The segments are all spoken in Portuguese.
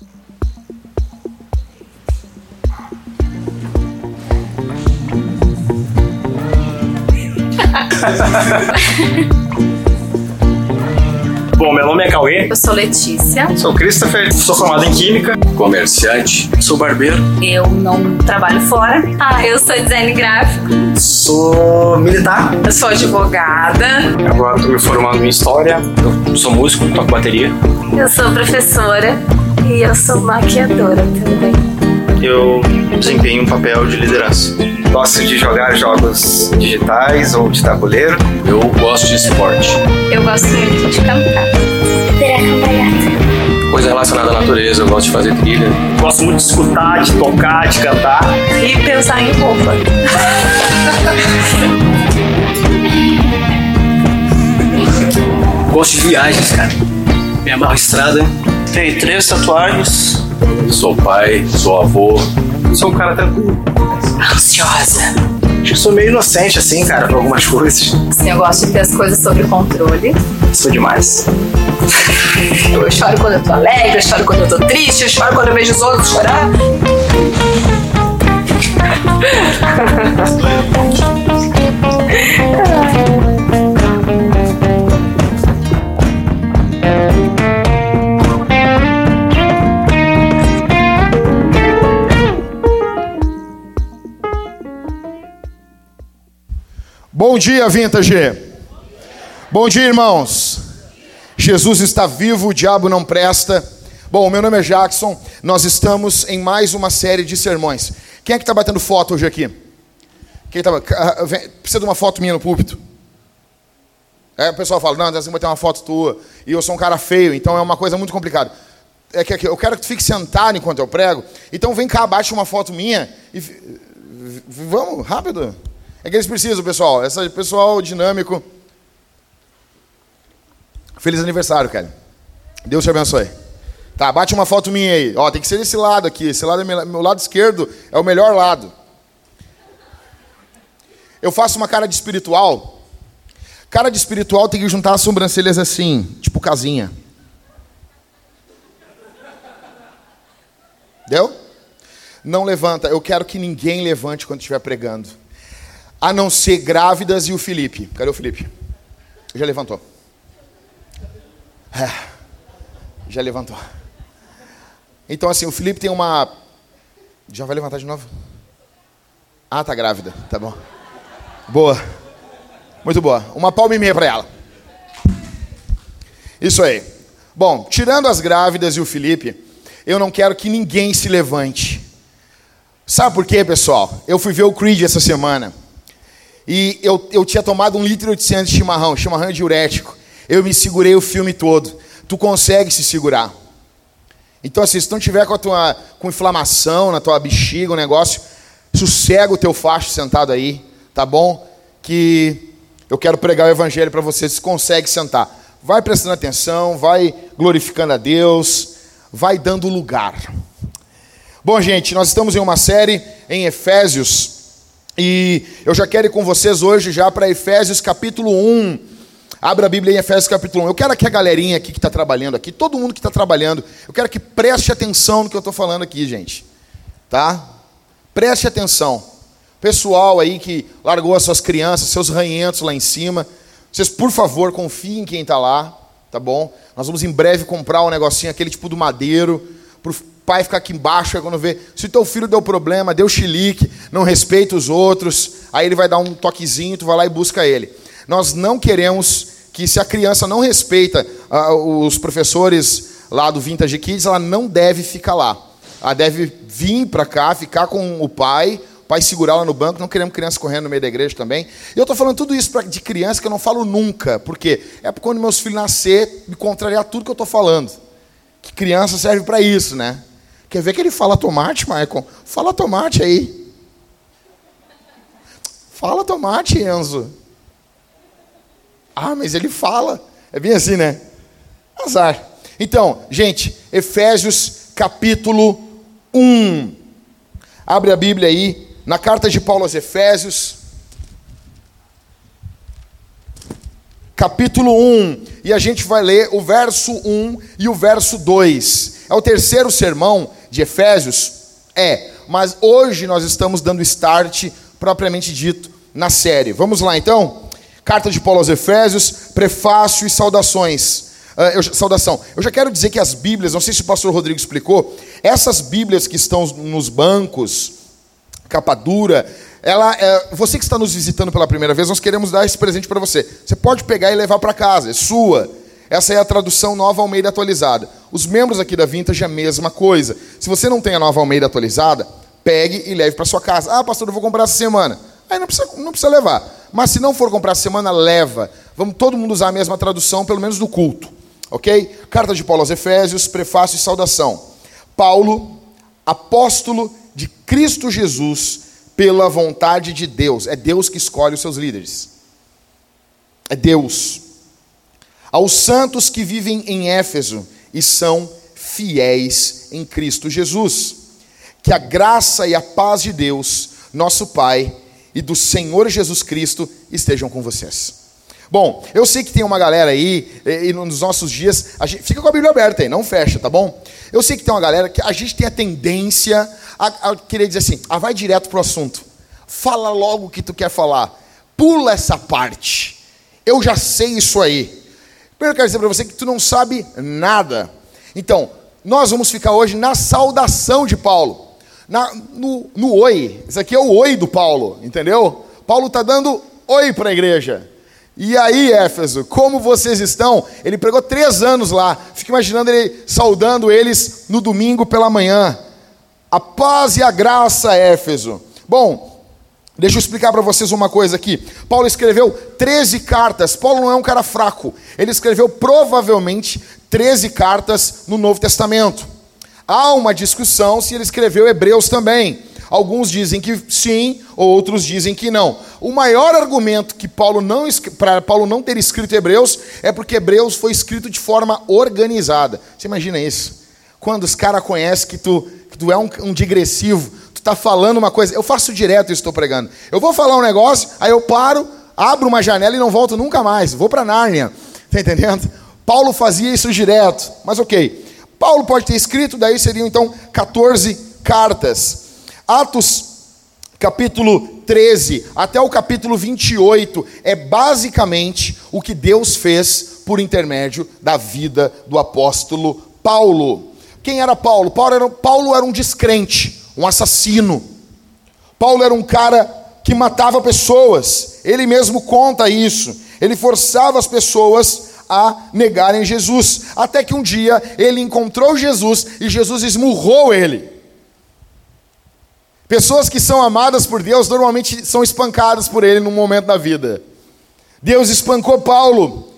Bom, meu nome é Cauê, Eu sou Letícia. sou Christopher, sou formado em Química. Comerciante. Sou barbeiro. Eu não trabalho fora. Ah, eu sou design gráfico. Sou militar. Eu sou advogada. Agora estou me formando em História. Eu sou músico, toco bateria. Eu sou professora. E eu sou maquiadora também. Eu desempenho um papel de liderança. Gosto de jogar jogos digitais ou de tabuleiro. Eu gosto de esporte. Eu gosto muito de cantar. Coisa relacionada à natureza. Eu gosto de fazer trilha. Gosto muito de escutar, de tocar, de cantar. E pensar em roupa. Gosto de viagens, cara. Me amarro estrada. Tenho três tatuagens. Sou pai, sou avô. Sou um cara tranquilo. Ansiosa. Acho que sou meio inocente, assim, cara, pra algumas coisas. Assim, eu gosto de ter as coisas sob controle. Sou demais. Eu choro quando eu tô alegre, eu choro quando eu tô triste, eu choro quando eu vejo os outros chorar. Bom dia, Vintage. Bom dia, irmãos. Jesus está vivo, o diabo não presta. Bom, meu nome é Jackson. Nós estamos em mais uma série de sermões. Quem é que está batendo foto hoje aqui? Quem tá, ah, precisa de uma foto minha no púlpito? É, o pessoal fala, não, você vai ter uma foto tua. E eu sou um cara feio, então é uma coisa muito complicada. É que, que eu quero que tu fique sentado enquanto eu prego. Então vem cá, bate uma foto minha e vamos, rápido. É que eles precisam, pessoal. Esse pessoal dinâmico. Feliz aniversário, cara. Deus te abençoe. Tá, bate uma foto minha aí. Ó, tem que ser desse lado aqui. Esse lado é meu lado esquerdo é o melhor lado. Eu faço uma cara de espiritual. Cara de espiritual tem que juntar as sobrancelhas assim, tipo casinha. Deu? Não levanta. Eu quero que ninguém levante quando estiver pregando. A não ser grávidas e o Felipe. Cadê o Felipe? Já levantou. É, já levantou. Então, assim, o Felipe tem uma. Já vai levantar de novo? Ah, tá grávida. Tá bom. Boa. Muito boa. Uma palma e meia para ela. Isso aí. Bom, tirando as grávidas e o Felipe, eu não quero que ninguém se levante. Sabe por quê, pessoal? Eu fui ver o Creed essa semana. E eu, eu tinha tomado um litro e 800 de chimarrão, chimarrão é diurético. Eu me segurei o filme todo. Tu consegue se segurar. Então, assim, se tu não tiver com a tua com inflamação na tua bexiga, o negócio, sossega o teu facho sentado aí, tá bom? Que eu quero pregar o evangelho para você, se consegue sentar. Vai prestando atenção, vai glorificando a Deus, vai dando lugar. Bom, gente, nós estamos em uma série em Efésios e eu já quero ir com vocês hoje já para Efésios capítulo 1. Abra a Bíblia em Efésios capítulo 1. Eu quero que a galerinha aqui que está trabalhando aqui, todo mundo que está trabalhando, eu quero que preste atenção no que eu estou falando aqui, gente. Tá? Preste atenção. Pessoal aí que largou as suas crianças, seus ranhentos lá em cima, vocês, por favor, confiem em quem está lá, tá bom? Nós vamos em breve comprar um negocinho, aquele tipo do madeiro, pai ficar aqui embaixo, aí quando vê, se teu filho deu problema, deu chilique, não respeita os outros, aí ele vai dar um toquezinho, tu vai lá e busca ele. Nós não queremos que se a criança não respeita ah, os professores lá do Vintage Kids, ela não deve ficar lá. Ela deve vir para cá, ficar com o pai, o pai segurar ela no banco. Não queremos criança correndo no meio da igreja também. E eu estou falando tudo isso pra, de criança que eu não falo nunca. É porque quando meus filhos nascer, me contrariar tudo que eu estou falando. Que criança serve para isso, né? Quer ver que ele fala tomate, Michael? Fala tomate aí. Fala tomate, Enzo. Ah, mas ele fala. É bem assim, né? Azar. Então, gente, Efésios capítulo 1. Abre a Bíblia aí, na carta de Paulo aos Efésios. Capítulo 1. E a gente vai ler o verso 1 e o verso 2. É o terceiro sermão de Efésios? É, mas hoje nós estamos dando start, propriamente dito, na série. Vamos lá então? Carta de Paulo aos Efésios, prefácio e saudações. Uh, eu, saudação. Eu já quero dizer que as Bíblias, não sei se o pastor Rodrigo explicou, essas Bíblias que estão nos bancos, capa dura, ela, é, você que está nos visitando pela primeira vez, nós queremos dar esse presente para você. Você pode pegar e levar para casa, é sua. Essa é a tradução Nova Almeida atualizada. Os membros aqui da Vintage é a mesma coisa. Se você não tem a Nova Almeida atualizada, pegue e leve para sua casa. Ah, pastor, eu vou comprar essa semana. Aí não precisa, não precisa levar. Mas se não for comprar essa semana, leva. Vamos todo mundo usar a mesma tradução, pelo menos no culto. Ok? Carta de Paulo aos Efésios, prefácio e saudação. Paulo, apóstolo de Cristo Jesus, pela vontade de Deus. É Deus que escolhe os seus líderes. É Deus. Aos santos que vivem em Éfeso e são fiéis em Cristo Jesus. Que a graça e a paz de Deus, nosso Pai, e do Senhor Jesus Cristo estejam com vocês. Bom, eu sei que tem uma galera aí, e, nos nossos dias, gente, fica com a Bíblia aberta aí, não fecha, tá bom? Eu sei que tem uma galera que a gente tem a tendência a, a querer dizer assim, ah, vai direto pro assunto. Fala logo o que tu quer falar. Pula essa parte. Eu já sei isso aí. Primeiro eu quero dizer para você que tu não sabe nada. Então, nós vamos ficar hoje na saudação de Paulo. Na, no, no oi. Isso aqui é o oi do Paulo, entendeu? Paulo está dando oi para a igreja. E aí, Éfeso, como vocês estão? Ele pregou três anos lá. Fica imaginando ele saudando eles no domingo pela manhã. A paz e a graça, Éfeso. Bom, deixa eu explicar para vocês uma coisa aqui. Paulo escreveu 13 cartas. Paulo não é um cara fraco. Ele escreveu provavelmente 13 cartas no Novo Testamento. Há uma discussão se ele escreveu Hebreus também. Alguns dizem que sim, outros dizem que não. O maior argumento que Paulo não para Paulo não ter escrito Hebreus é porque Hebreus foi escrito de forma organizada. Você imagina isso? Quando os caras conhecem que tu, que tu é um, um digressivo, está falando uma coisa. Eu faço direto isso, estou pregando. Eu vou falar um negócio, aí eu paro, abro uma janela e não volto nunca mais. Vou para Nárnia. Está entendendo? Paulo fazia isso direto. Mas ok. Paulo pode ter escrito, daí seriam então 14 cartas. Atos capítulo 13 até o capítulo 28 é basicamente o que Deus fez por intermédio da vida do apóstolo Paulo. Quem era Paulo? Paulo era, Paulo era um descrente, um assassino. Paulo era um cara que matava pessoas. Ele mesmo conta isso. Ele forçava as pessoas a negarem Jesus. Até que um dia ele encontrou Jesus e Jesus esmurrou ele. Pessoas que são amadas por Deus normalmente são espancadas por Ele num momento da vida. Deus espancou Paulo.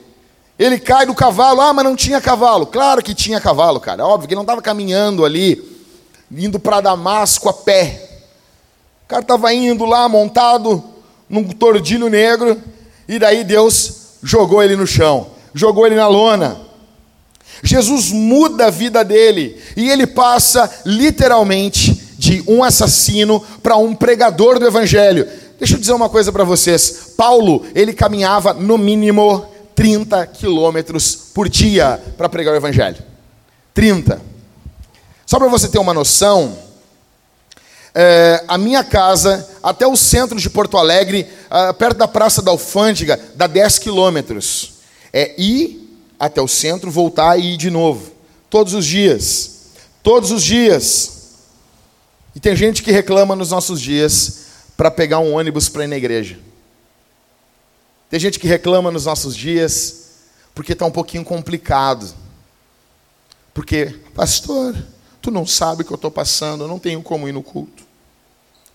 Ele cai do cavalo. Ah, mas não tinha cavalo. Claro que tinha cavalo, cara. Óbvio que ele não estava caminhando ali, indo para Damasco a pé. O cara estava indo lá montado num tordilho negro. E daí Deus jogou ele no chão, jogou ele na lona. Jesus muda a vida dele e ele passa literalmente de um assassino para um pregador do evangelho. Deixa eu dizer uma coisa para vocês. Paulo, ele caminhava no mínimo 30 quilômetros por dia para pregar o evangelho. 30. Só para você ter uma noção, é, a minha casa até o centro de Porto Alegre, perto da Praça da Alfândega, dá 10 quilômetros. É ir até o centro, voltar e ir de novo. Todos os dias. Todos os dias. E tem gente que reclama nos nossos dias para pegar um ônibus para ir na igreja. Tem gente que reclama nos nossos dias porque está um pouquinho complicado. Porque, pastor, tu não sabe o que eu estou passando, eu não tenho como ir no culto.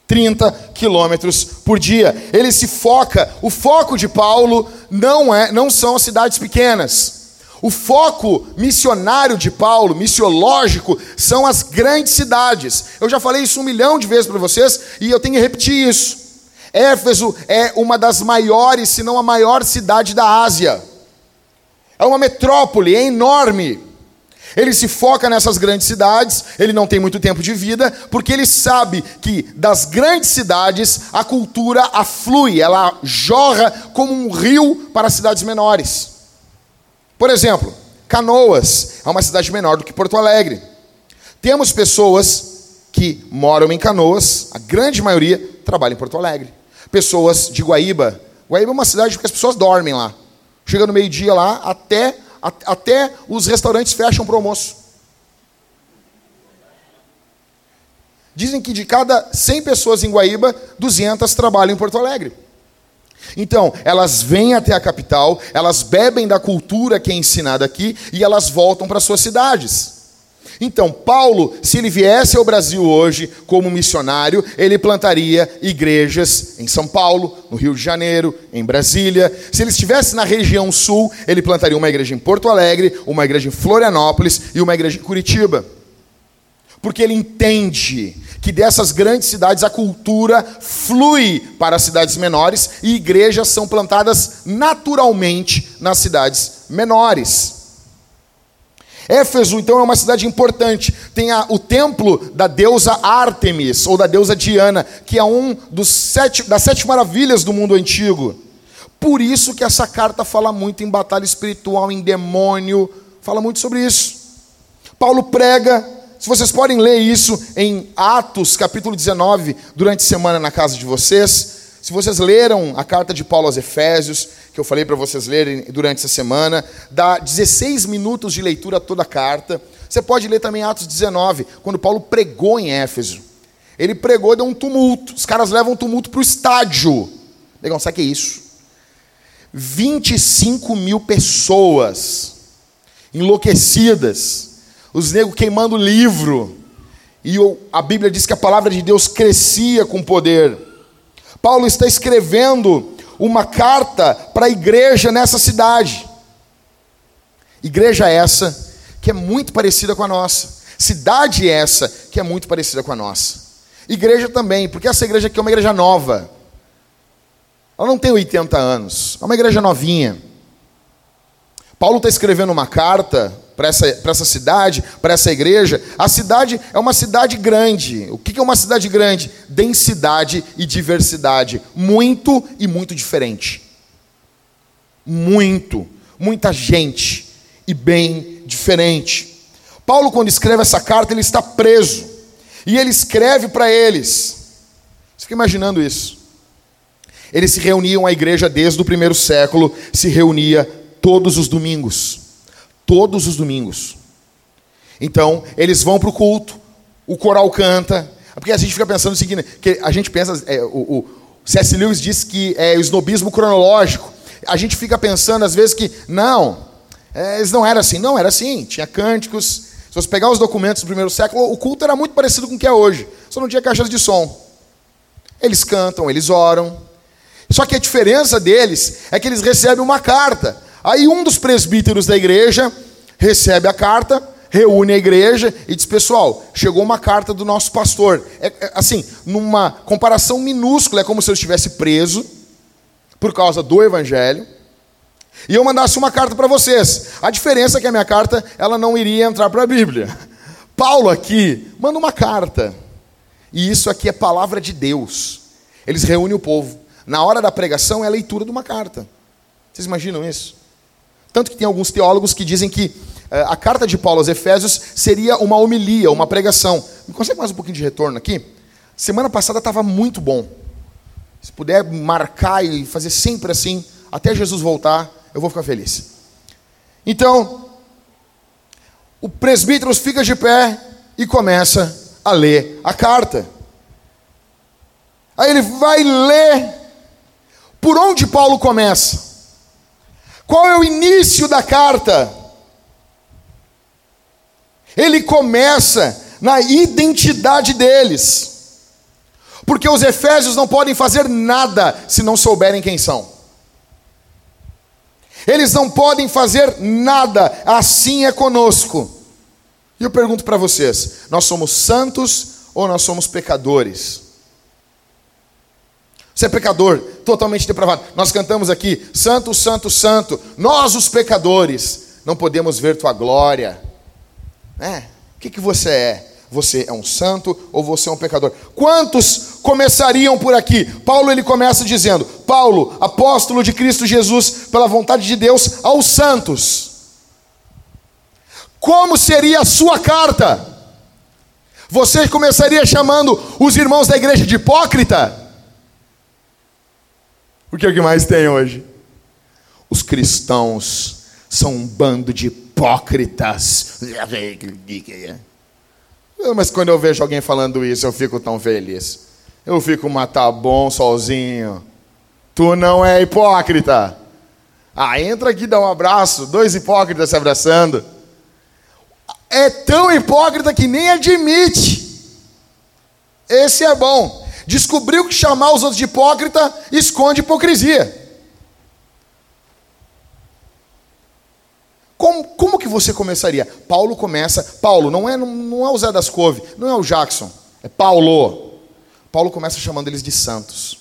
30 quilômetros por dia. Ele se foca, o foco de Paulo não é, não são as cidades pequenas. O foco missionário de Paulo, missiológico, são as grandes cidades. Eu já falei isso um milhão de vezes para vocês e eu tenho que repetir isso. Éfeso é uma das maiores, se não a maior cidade da Ásia. É uma metrópole, é enorme. Ele se foca nessas grandes cidades, ele não tem muito tempo de vida, porque ele sabe que das grandes cidades a cultura aflui, ela jorra como um rio para cidades menores. Por exemplo, Canoas é uma cidade menor do que Porto Alegre. Temos pessoas que moram em Canoas, a grande maioria trabalha em Porto Alegre. Pessoas de Guaíba. Guaíba é uma cidade que as pessoas dormem lá. Chega no meio-dia lá, até, até os restaurantes fecham para o almoço. Dizem que de cada 100 pessoas em Guaíba, 200 trabalham em Porto Alegre. Então, elas vêm até a capital, elas bebem da cultura que é ensinada aqui e elas voltam para suas cidades. Então, Paulo, se ele viesse ao Brasil hoje como missionário, ele plantaria igrejas em São Paulo, no Rio de Janeiro, em Brasília. Se ele estivesse na região sul, ele plantaria uma igreja em Porto Alegre, uma igreja em Florianópolis e uma igreja em Curitiba. Porque ele entende que dessas grandes cidades a cultura flui para as cidades menores e igrejas são plantadas naturalmente nas cidades menores. Éfeso, então, é uma cidade importante. Tem a, o templo da deusa Ártemis, ou da deusa Diana, que é um dos sete, das sete maravilhas do mundo antigo. Por isso que essa carta fala muito em batalha espiritual, em demônio, fala muito sobre isso. Paulo prega se vocês podem ler isso em Atos, capítulo 19, durante a semana na casa de vocês. Se vocês leram a carta de Paulo aos Efésios, que eu falei para vocês lerem durante essa semana, dá 16 minutos de leitura a toda a carta. Você pode ler também Atos 19, quando Paulo pregou em Éfeso. Ele pregou e deu um tumulto. Os caras levam um tumulto para o estádio. Legal, sabe o que é isso? 25 mil pessoas enlouquecidas os negros queimando livro. E a Bíblia diz que a palavra de Deus crescia com poder. Paulo está escrevendo uma carta para a igreja nessa cidade. Igreja essa que é muito parecida com a nossa. Cidade essa que é muito parecida com a nossa. Igreja também, porque essa igreja aqui é uma igreja nova. Ela não tem 80 anos, é uma igreja novinha. Paulo está escrevendo uma carta para essa, essa cidade, para essa igreja. A cidade é uma cidade grande. O que é uma cidade grande? Densidade e diversidade. Muito e muito diferente. Muito. Muita gente e bem diferente. Paulo, quando escreve essa carta, ele está preso. E ele escreve para eles. Você fica imaginando isso? Eles se reuniam, a igreja desde o primeiro século se reunia todos os domingos. Todos os domingos. Então, eles vão para o culto, o coral canta. Porque a gente fica pensando o seguinte: que a gente pensa, é, o, o C.S. Lewis diz que é o snobismo cronológico. A gente fica pensando, às vezes, que não, é, eles não era assim. Não, era assim. Tinha cânticos. Se você pegar os documentos do primeiro século, o culto era muito parecido com o que é hoje. Só não tinha caixas de som. Eles cantam, eles oram. Só que a diferença deles é que eles recebem uma carta. Aí um dos presbíteros da igreja recebe a carta, reúne a igreja e diz: Pessoal, chegou uma carta do nosso pastor. É, é, assim, numa comparação minúscula, é como se eu estivesse preso por causa do evangelho. E eu mandasse uma carta para vocês. A diferença é que a minha carta ela não iria entrar para a Bíblia. Paulo aqui manda uma carta. E isso aqui é palavra de Deus. Eles reúnem o povo. Na hora da pregação é a leitura de uma carta. Vocês imaginam isso? Tanto que tem alguns teólogos que dizem que eh, a carta de Paulo aos Efésios seria uma homilia, uma pregação. Me consegue mais um pouquinho de retorno aqui? Semana passada estava muito bom. Se puder marcar e fazer sempre assim, até Jesus voltar, eu vou ficar feliz. Então, o presbítero fica de pé e começa a ler a carta. Aí ele vai ler. Por onde Paulo começa? Qual é o início da carta? Ele começa na identidade deles. Porque os efésios não podem fazer nada se não souberem quem são. Eles não podem fazer nada, assim é conosco. E eu pergunto para vocês: nós somos santos ou nós somos pecadores? Você é pecador, totalmente depravado. Nós cantamos aqui, Santo, Santo, Santo. Nós, os pecadores, não podemos ver tua glória. É. O que, que você é? Você é um santo ou você é um pecador? Quantos começariam por aqui? Paulo ele começa dizendo: Paulo, apóstolo de Cristo Jesus, pela vontade de Deus, aos santos. Como seria a sua carta? Você começaria chamando os irmãos da igreja de hipócrita? O que é mais tem hoje? Os cristãos são um bando de hipócritas. Mas quando eu vejo alguém falando isso, eu fico tão feliz. Eu fico, mas tá bom sozinho. Tu não é hipócrita. Ah, entra aqui, dá um abraço. Dois hipócritas se abraçando. É tão hipócrita que nem admite. Esse é bom. Descobriu que chamar os outros de hipócrita esconde hipocrisia. Como, como que você começaria? Paulo começa. Paulo, não é, não é o Zé das Couve, não é o Jackson, é Paulo. Paulo começa chamando eles de santos.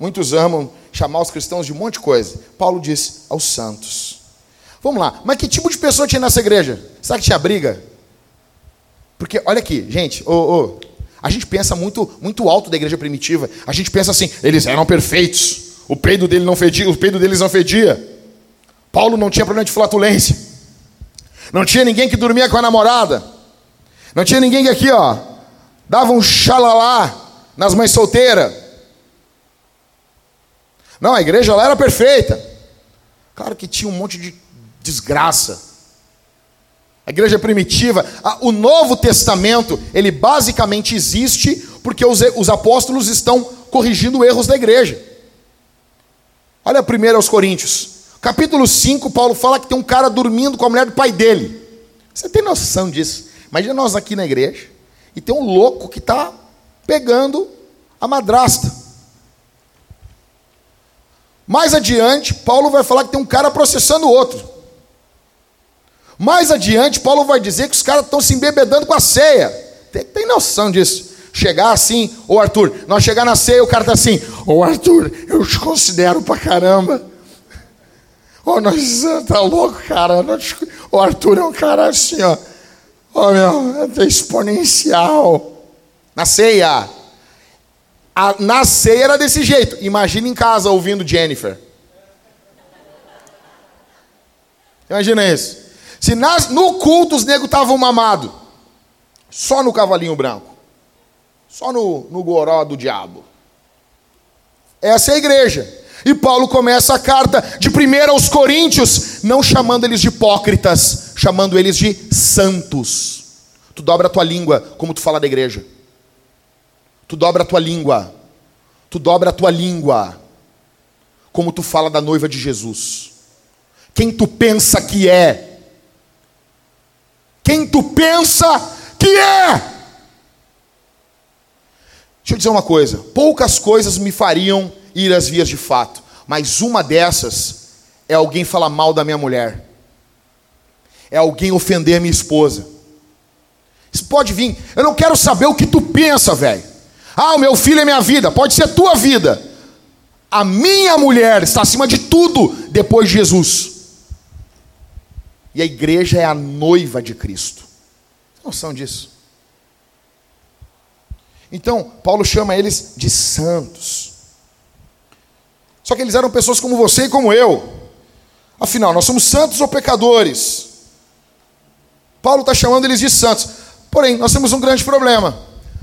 Muitos amam chamar os cristãos de um monte de coisa. Paulo diz aos santos. Vamos lá, mas que tipo de pessoa tinha nessa igreja? Será que tinha briga? Porque, olha aqui, gente, oh, oh, a gente pensa muito, muito alto da igreja primitiva. A gente pensa assim, eles eram perfeitos. O peido dele não fedia, o peido deles não fedia. Paulo não tinha problema de flatulência. Não tinha ninguém que dormia com a namorada. Não tinha ninguém que aqui, ó, dava um xalalá nas mães solteiras. Não, a igreja lá era perfeita. Claro que tinha um monte de desgraça. A igreja primitiva, o Novo Testamento, ele basicamente existe porque os, os apóstolos estão corrigindo erros da igreja. Olha primeiro aos Coríntios. Capítulo 5, Paulo fala que tem um cara dormindo com a mulher do pai dele. Você tem noção disso? Imagina nós aqui na igreja e tem um louco que está pegando a madrasta. Mais adiante, Paulo vai falar que tem um cara processando o outro. Mais adiante, Paulo vai dizer que os caras estão se embebedando com a ceia. Tem, tem noção disso? Chegar assim, ô Arthur, nós chegar na ceia, o cara tá assim, ô Arthur, eu te considero pra caramba. Ô, nós tá louco, cara. O Arthur é um cara assim, ó. Ô, meu, é exponencial. Na ceia. A, na ceia era desse jeito. Imagina em casa ouvindo Jennifer. Imagina isso. Se nas, no culto os negros estavam mamados, só no cavalinho branco, só no, no goró do diabo. Essa é a igreja. E Paulo começa a carta de 1 aos Coríntios, não chamando eles de hipócritas, chamando eles de santos. Tu dobra a tua língua como tu fala da igreja. Tu dobra a tua língua. Tu dobra a tua língua como tu fala da noiva de Jesus. Quem tu pensa que é? Quem tu pensa que é. Deixa eu dizer uma coisa: poucas coisas me fariam ir às vias de fato, mas uma dessas é alguém falar mal da minha mulher, é alguém ofender minha esposa. Isso pode vir, eu não quero saber o que tu pensa, velho. Ah, o meu filho é minha vida, pode ser tua vida. A minha mulher está acima de tudo depois de Jesus. E a igreja é a noiva de Cristo. Tem noção disso? Então, Paulo chama eles de santos. Só que eles eram pessoas como você e como eu. Afinal, nós somos santos ou pecadores? Paulo está chamando eles de santos. Porém, nós temos um grande problema.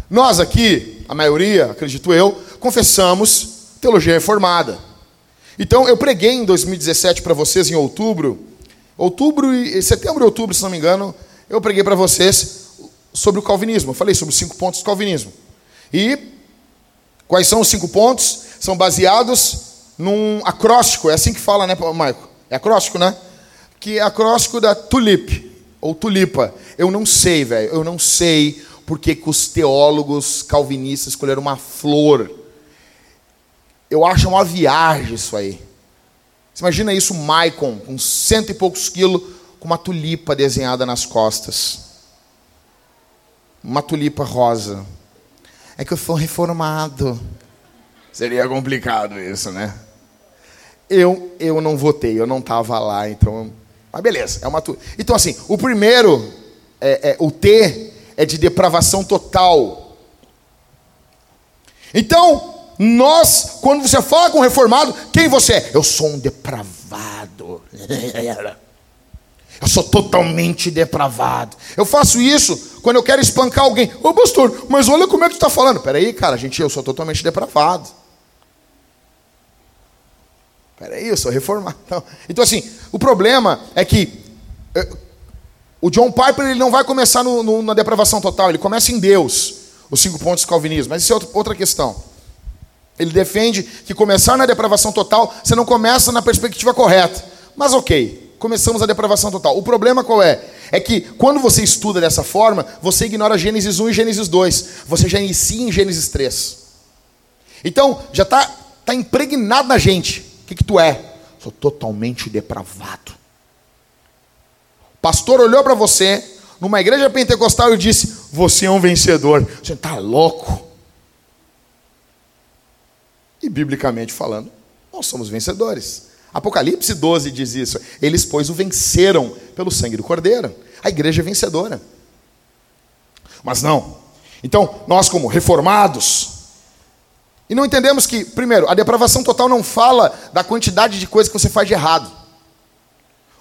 Nós aqui, a maioria, acredito eu, confessamos teologia reformada. Então, eu preguei em 2017 para vocês, em outubro, Outubro e setembro e outubro, se não me engano, eu preguei para vocês sobre o calvinismo. Eu falei sobre os cinco pontos do calvinismo. E quais são os cinco pontos? São baseados num acróstico, é assim que fala, né, Maico? É acróstico, né? Que é acróstico da tulip, ou tulipa. Eu não sei, velho, eu não sei porque que os teólogos calvinistas escolheram uma flor. Eu acho uma viagem isso aí. Você imagina isso, Maicon, com cento e poucos quilos, com uma tulipa desenhada nas costas. Uma tulipa rosa. É que eu sou reformado. Seria complicado isso, né? Eu, eu não votei, eu não estava lá, então. Mas beleza, é uma tu... Então, assim, o primeiro, é, é, o T, é de depravação total. Então, nós, quando você fala com um reformado, quem você é? Eu sou um depravado. Eu sou totalmente depravado. Eu faço isso quando eu quero espancar alguém, ô pastor, mas olha como é que tu está falando. Peraí, cara, gente, eu sou totalmente depravado. Peraí, eu sou reformado. Então, assim, o problema é que eh, o John Piper ele não vai começar no, no, na depravação total, ele começa em Deus, os cinco pontos do calvinismo. Mas isso é outra questão. Ele defende que começar na depravação total, você não começa na perspectiva correta. Mas ok, começamos a depravação total. O problema qual é? É que quando você estuda dessa forma, você ignora Gênesis 1 e Gênesis 2. Você já inicia em Gênesis 3. Então, já está tá impregnado na gente. O que, que tu é? Sou totalmente depravado. O pastor olhou para você numa igreja pentecostal e disse: Você é um vencedor. Você está louco. E biblicamente falando, nós somos vencedores. Apocalipse 12 diz isso. Eles, pois, o venceram pelo sangue do Cordeiro. A igreja é vencedora. Mas não. Então, nós, como reformados, e não entendemos que, primeiro, a depravação total não fala da quantidade de coisas que você faz de errado.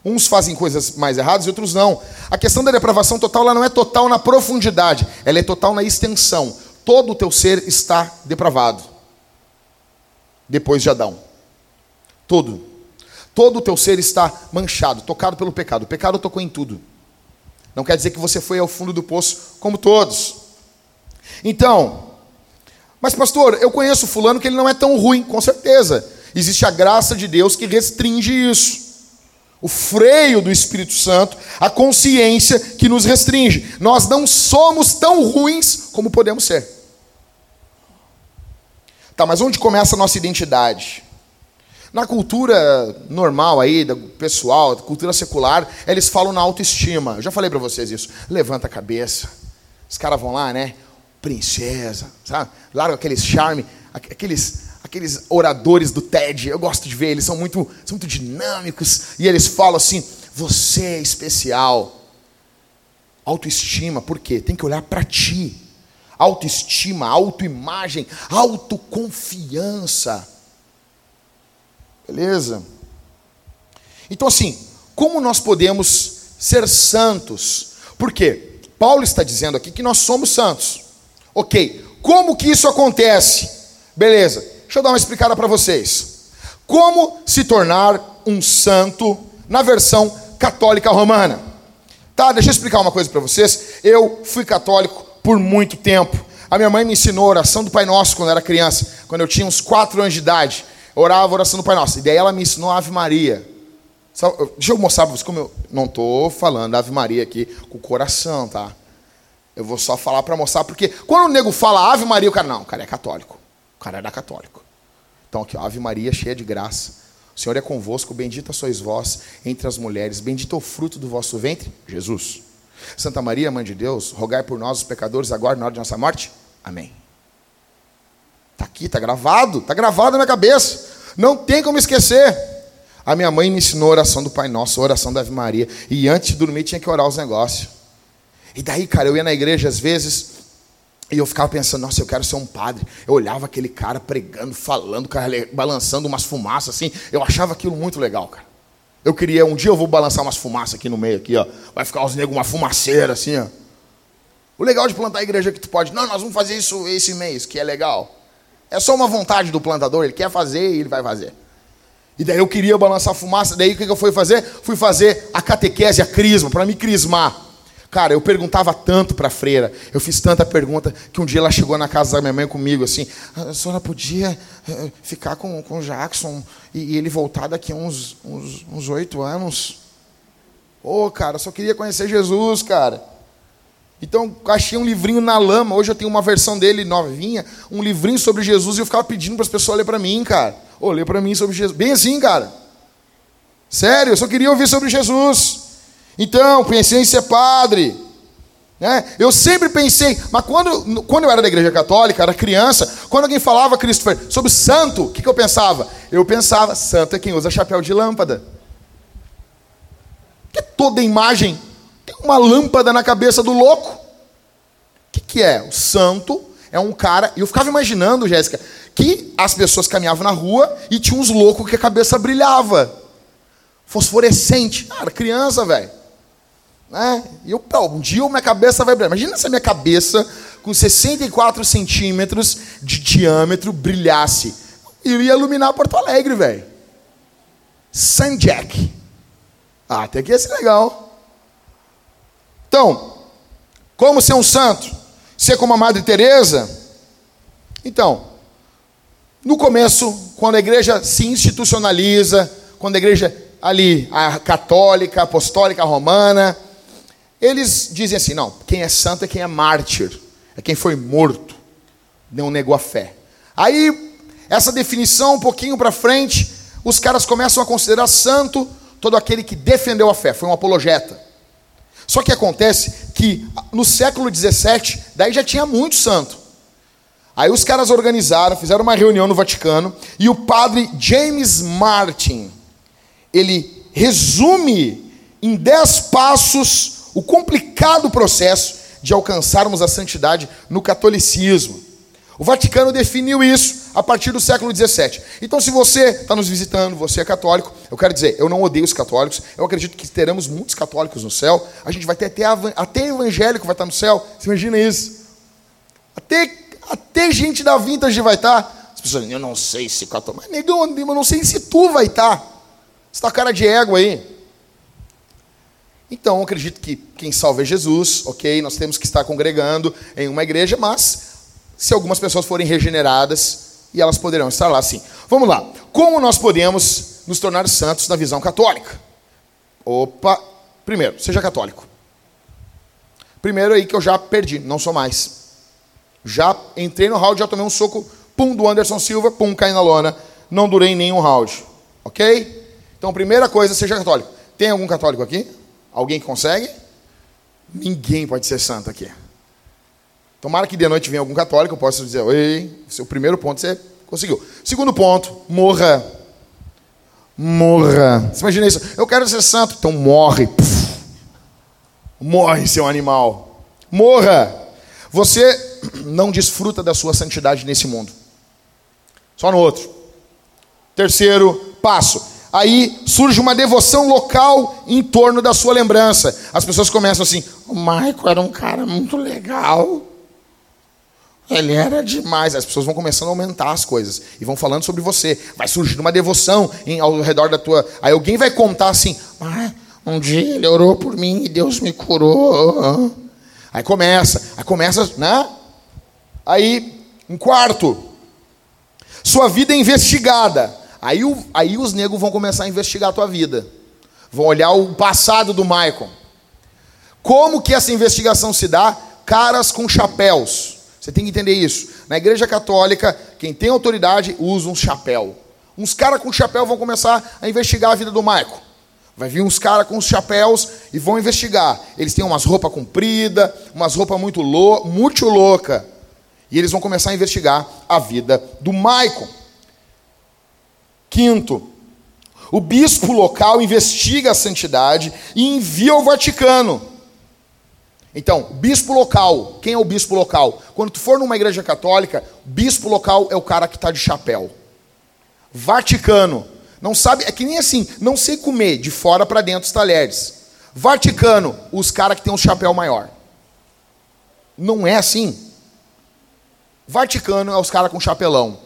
Uns fazem coisas mais erradas e outros não. A questão da depravação total ela não é total na profundidade, ela é total na extensão. Todo o teu ser está depravado depois de Adão. Todo. Todo o teu ser está manchado, tocado pelo pecado. O pecado tocou em tudo. Não quer dizer que você foi ao fundo do poço como todos. Então, mas pastor, eu conheço fulano que ele não é tão ruim, com certeza. Existe a graça de Deus que restringe isso. O freio do Espírito Santo, a consciência que nos restringe. Nós não somos tão ruins como podemos ser. Tá, mas onde começa a nossa identidade? Na cultura normal aí, pessoal, cultura secular, eles falam na autoestima. Eu já falei para vocês isso. Levanta a cabeça. Os caras vão lá, né? Princesa, sabe? Larga aqueles charme, aqueles aqueles oradores do TED. Eu gosto de ver, eles são muito, são muito dinâmicos e eles falam assim: "Você é especial". Autoestima, por quê? Tem que olhar para ti autoestima, autoimagem, autoconfiança. Beleza? Então, assim, como nós podemos ser santos? Por quê? Paulo está dizendo aqui que nós somos santos. Ok, como que isso acontece? Beleza, deixa eu dar uma explicada para vocês. Como se tornar um santo na versão católica romana? Tá, deixa eu explicar uma coisa para vocês. Eu fui católico por muito tempo. A minha mãe me ensinou a oração do Pai Nosso quando eu era criança, quando eu tinha uns 4 anos de idade. Orava a oração do Pai Nosso. E daí ela me ensinou a Ave Maria. Deixa eu mostrar para vocês como eu não estou falando Ave Maria aqui com o coração, tá? Eu vou só falar para mostrar, porque quando o nego fala Ave Maria, o cara, não, o cara é católico. O cara era católico. Então aqui, Ave Maria cheia de graça. O Senhor é convosco, bendita sois vós entre as mulheres, bendito é o fruto do vosso ventre, Jesus. Santa Maria, Mãe de Deus, rogai por nós, os pecadores, agora na hora de nossa morte. Amém. Está aqui, está gravado, está gravado na minha cabeça. Não tem como esquecer. A minha mãe me ensinou a oração do Pai Nosso, a oração da Ave Maria. E antes de dormir tinha que orar os negócios. E daí, cara, eu ia na igreja às vezes e eu ficava pensando, nossa, eu quero ser um padre. Eu olhava aquele cara pregando, falando, balançando umas fumaças assim. Eu achava aquilo muito legal, cara. Eu queria, um dia eu vou balançar umas fumaças aqui no meio, aqui, ó. Vai ficar os negros, uma fumaceira, assim, ó. O legal de plantar a igreja é que tu pode, não, nós vamos fazer isso esse mês, que é legal. É só uma vontade do plantador, ele quer fazer e ele vai fazer. E daí eu queria balançar fumaça, daí o que eu fui fazer? Fui fazer a catequese, a crisma, para me crismar. Cara, eu perguntava tanto para a freira, eu fiz tanta pergunta, que um dia ela chegou na casa da minha mãe comigo assim: a senhora podia uh, ficar com, com o Jackson e, e ele voltar daqui a uns oito anos? Ô, oh, cara, só queria conhecer Jesus, cara. Então, achei um livrinho na lama. Hoje eu tenho uma versão dele novinha, um livrinho sobre Jesus, e eu ficava pedindo para as pessoas lerem para mim, cara. Ô, lê para mim sobre Jesus. Bem assim, cara. Sério, eu só queria ouvir sobre Jesus. Então, pensei em ser padre. Né? Eu sempre pensei, mas quando, quando eu era da igreja católica, era criança, quando alguém falava, Christopher, sobre santo, o que, que eu pensava? Eu pensava, santo é quem usa chapéu de lâmpada. Que toda imagem tem uma lâmpada na cabeça do louco. O que, que é? O santo é um cara. E eu ficava imaginando, Jéssica, que as pessoas caminhavam na rua e tinha uns loucos que a cabeça brilhava. Fosforescente. Ah, era criança, velho. Né? E eu, pô, um dia minha cabeça vai brilhar. Imagina se a minha cabeça, com 64 centímetros de diâmetro, brilhasse. Eu ia iluminar Porto Alegre, velho. Sun Jack. Ah, até que ia ser legal. Então, como ser um santo? Ser como a Madre Teresa? Então, no começo, quando a igreja se institucionaliza, quando a igreja ali, a católica, apostólica, romana, eles dizem assim: não, quem é santo é quem é mártir, é quem foi morto, não negou a fé. Aí, essa definição, um pouquinho para frente, os caras começam a considerar santo todo aquele que defendeu a fé, foi um apologeta. Só que acontece que no século 17, daí já tinha muito santo. Aí os caras organizaram, fizeram uma reunião no Vaticano, e o padre James Martin, ele resume em dez passos o complicado processo de alcançarmos a santidade no catolicismo. O Vaticano definiu isso a partir do século XVII. Então, se você está nos visitando, você é católico, eu quero dizer, eu não odeio os católicos, eu acredito que teremos muitos católicos no céu, a gente vai ter até, até evangélico vai estar no céu, você imagina isso? Até, até gente da vintage vai estar. As pessoas eu não sei se católico, mas negão, eu não sei se tu vai estar. Você está cara de ego aí. Então, acredito que quem salva é Jesus, ok? Nós temos que estar congregando em uma igreja, mas se algumas pessoas forem regeneradas, e elas poderão estar lá sim. Vamos lá. Como nós podemos nos tornar santos na visão católica? Opa, primeiro, seja católico. Primeiro aí que eu já perdi, não sou mais. Já entrei no round, já tomei um soco, pum, do Anderson Silva, pum, caí na lona. Não durei nenhum round, ok? Então, primeira coisa, seja católico. Tem algum católico aqui? Alguém consegue? Ninguém pode ser santo aqui. Tomara que de noite venha algum católico, eu possa dizer, oi, seu primeiro ponto você conseguiu. Segundo ponto, morra. Morra. Você imagina isso? Eu quero ser santo, então morre. Puf. Morre, seu animal. Morra. Você não desfruta da sua santidade nesse mundo. Só no outro. Terceiro passo aí surge uma devoção local em torno da sua lembrança. As pessoas começam assim: o Michael era um cara muito legal. Ele era demais. As pessoas vão começando a aumentar as coisas e vão falando sobre você. Vai surgir uma devoção em, ao redor da tua. Aí alguém vai contar assim: ah, um dia ele orou por mim e Deus me curou. Aí começa, aí começa, né? Aí, um quarto. Sua vida é investigada. Aí, o, aí os negros vão começar a investigar a tua vida. Vão olhar o passado do Michael. Como que essa investigação se dá? Caras com chapéus. Você tem que entender isso. Na igreja católica, quem tem autoridade usa um chapéu. Uns caras com chapéu vão começar a investigar a vida do Michael. Vai vir uns caras com os chapéus e vão investigar. Eles têm umas roupas compridas, umas roupas muito, lou muito louca. E eles vão começar a investigar a vida do Michael. Quinto, o bispo local investiga a santidade e envia ao Vaticano. Então, bispo local, quem é o bispo local? Quando tu for numa igreja católica, bispo local é o cara que está de chapéu. Vaticano, não sabe, é que nem assim, não sei comer de fora para dentro os talheres. Vaticano, os caras que tem um chapéu maior. Não é assim. Vaticano é os caras com chapelão.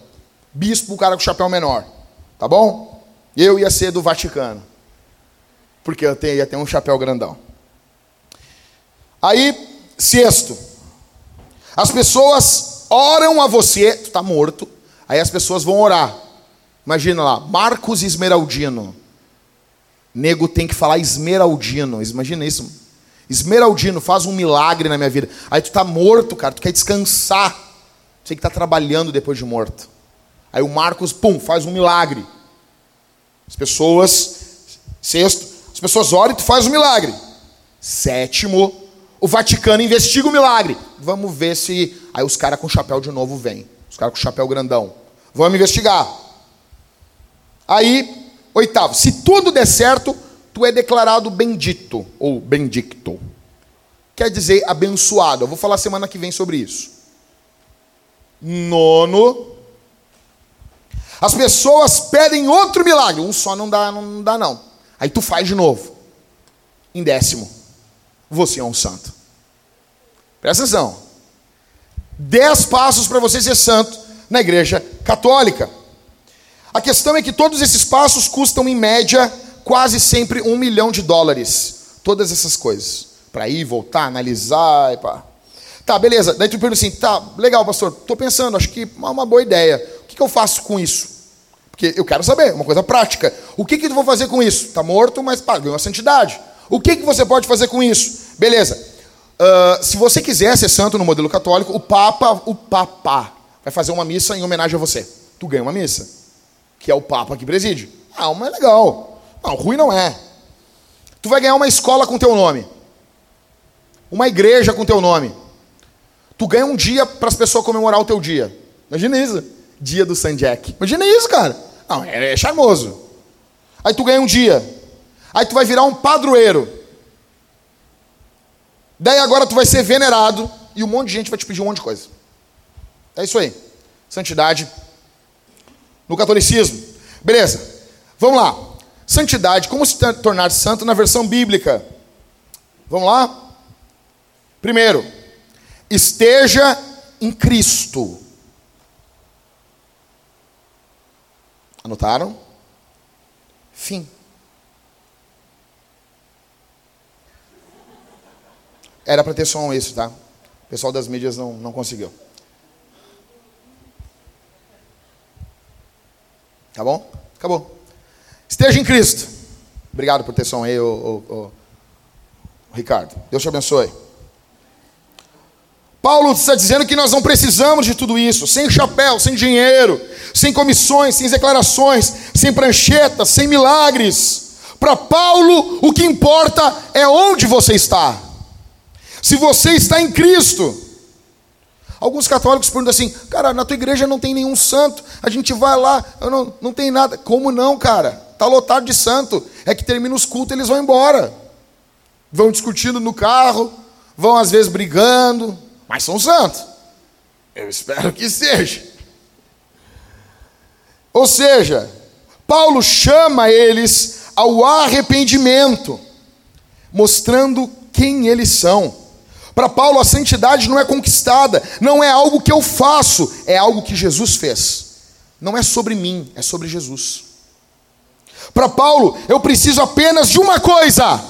Bispo, o cara com chapéu menor. Tá bom? Eu ia ser do Vaticano. Porque eu ia ter um chapéu grandão. Aí, sexto. As pessoas oram a você, tu está morto. Aí as pessoas vão orar. Imagina lá, Marcos Esmeraldino. Nego tem que falar esmeraldino. Imagina isso. Esmeraldino, faz um milagre na minha vida. Aí tu está morto, cara, tu quer descansar. Você que está trabalhando depois de morto. Aí o Marcos, pum, faz um milagre. As pessoas, sexto, as pessoas oram e tu faz um milagre. Sétimo, o Vaticano investiga o milagre. Vamos ver se. Aí os caras com chapéu de novo vêm. Os caras com chapéu grandão. Vamos investigar. Aí, oitavo, se tudo der certo, tu é declarado bendito ou bendicto. Quer dizer abençoado. Eu vou falar semana que vem sobre isso. Nono, as pessoas pedem outro milagre. Um só não dá, não dá não. Aí tu faz de novo. Em décimo. você é um santo. Presta atenção. Dez passos para você ser santo na igreja católica. A questão é que todos esses passos custam, em média, quase sempre um milhão de dólares. Todas essas coisas. Para ir, voltar, analisar e pá. Tá, beleza. Daí tu pergunta assim, tá, legal, pastor, tô pensando, acho que é uma boa ideia. O que, que eu faço com isso? Porque eu quero saber, uma coisa prática. O que, que eu vou fazer com isso? Tá morto, mas pá, ganhou a santidade. O que, que você pode fazer com isso? Beleza. Uh, se você quiser ser santo no modelo católico, o Papa, o Papa, vai fazer uma missa em homenagem a você. Tu ganha uma missa, que é o Papa que preside. Ah, mas é legal. Não, ruim não é. Tu vai ganhar uma escola com teu nome. Uma igreja com teu nome. Tu ganha um dia para as pessoas comemorar o teu dia. Imagina isso. Dia do San Jack. Imagina isso, cara. Não, é, é charmoso. Aí tu ganha um dia. Aí tu vai virar um padroeiro. Daí agora tu vai ser venerado e um monte de gente vai te pedir um monte de coisa. É isso aí. Santidade no catolicismo. Beleza. Vamos lá. Santidade, como se tornar santo na versão bíblica? Vamos lá? Primeiro, esteja em Cristo. Anotaram? Fim. Era para ter som isso, tá? O pessoal das mídias não, não conseguiu. Tá bom? Acabou. Esteja em Cristo. Obrigado por ter som aí, o, Ricardo. Deus te abençoe. Paulo está dizendo que nós não precisamos de tudo isso, sem chapéu, sem dinheiro, sem comissões, sem declarações, sem pranchetas, sem milagres. Para Paulo, o que importa é onde você está. Se você está em Cristo. Alguns católicos perguntam assim, cara, na tua igreja não tem nenhum santo, a gente vai lá, não, não tem nada. Como não, cara? Está lotado de santo. É que termina os cultos eles vão embora. Vão discutindo no carro, vão às vezes brigando, mas são santos. Eu espero que seja. Ou seja, Paulo chama eles ao arrependimento, mostrando quem eles são. Para Paulo, a santidade não é conquistada, não é algo que eu faço, é algo que Jesus fez. Não é sobre mim, é sobre Jesus. Para Paulo, eu preciso apenas de uma coisa: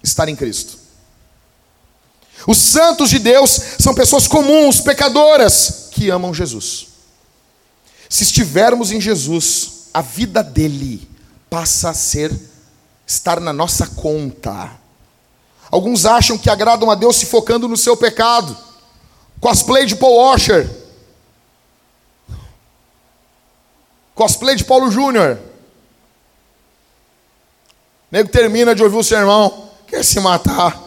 estar em Cristo. Os santos de Deus são pessoas comuns, pecadoras, que amam Jesus. Se estivermos em Jesus, a vida dele passa a ser estar na nossa conta. Alguns acham que agradam a Deus se focando no seu pecado. Cosplay de Paul Washer. Cosplay de Paulo Júnior. Nego termina de ouvir o sermão, quer se matar.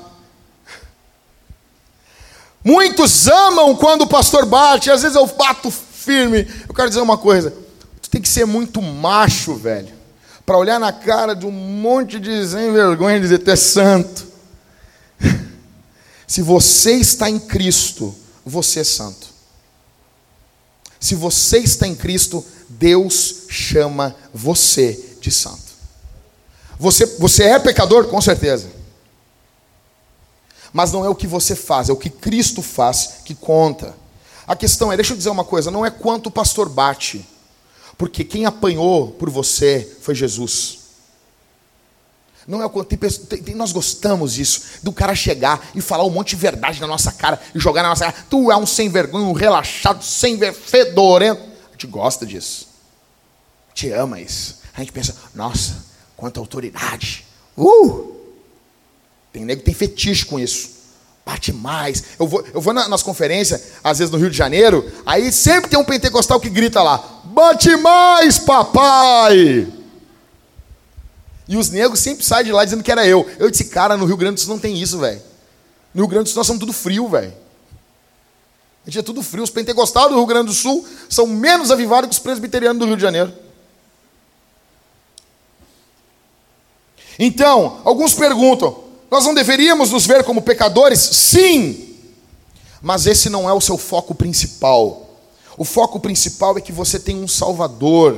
Muitos amam quando o pastor bate, às vezes eu bato firme. Eu quero dizer uma coisa: tu tem que ser muito macho, velho, para olhar na cara de um monte de sem vergonha e dizer: tu é santo. Se você está em Cristo, você é santo. Se você está em Cristo, Deus chama você de santo. Você, você é pecador? Com certeza. Mas não é o que você faz, é o que Cristo faz que conta. A questão é, deixa eu dizer uma coisa, não é quanto o pastor bate, porque quem apanhou por você foi Jesus. Não é o quanto. Nós gostamos disso, do cara chegar e falar um monte de verdade na nossa cara e jogar na nossa cara. Tu é um sem vergonha, um relaxado, sem ver, fedorento. A gente gosta disso. Gente ama isso. A gente pensa, nossa, quanta autoridade. Uh! Tem nego que tem fetiche com isso. Bate mais. Eu vou, eu vou nas conferências, às vezes no Rio de Janeiro, aí sempre tem um pentecostal que grita lá: Bate mais, papai! E os negros sempre saem de lá dizendo que era eu. Eu disse, cara, no Rio Grande do Sul não tem isso, velho. No Rio Grande do Sul nós somos tudo frio, velho. A gente é tudo frio. Os pentecostais do Rio Grande do Sul são menos avivados que os presbiterianos do Rio de Janeiro. Então, alguns perguntam: nós não deveríamos nos ver como pecadores? Sim, mas esse não é o seu foco principal. O foco principal é que você tem um Salvador.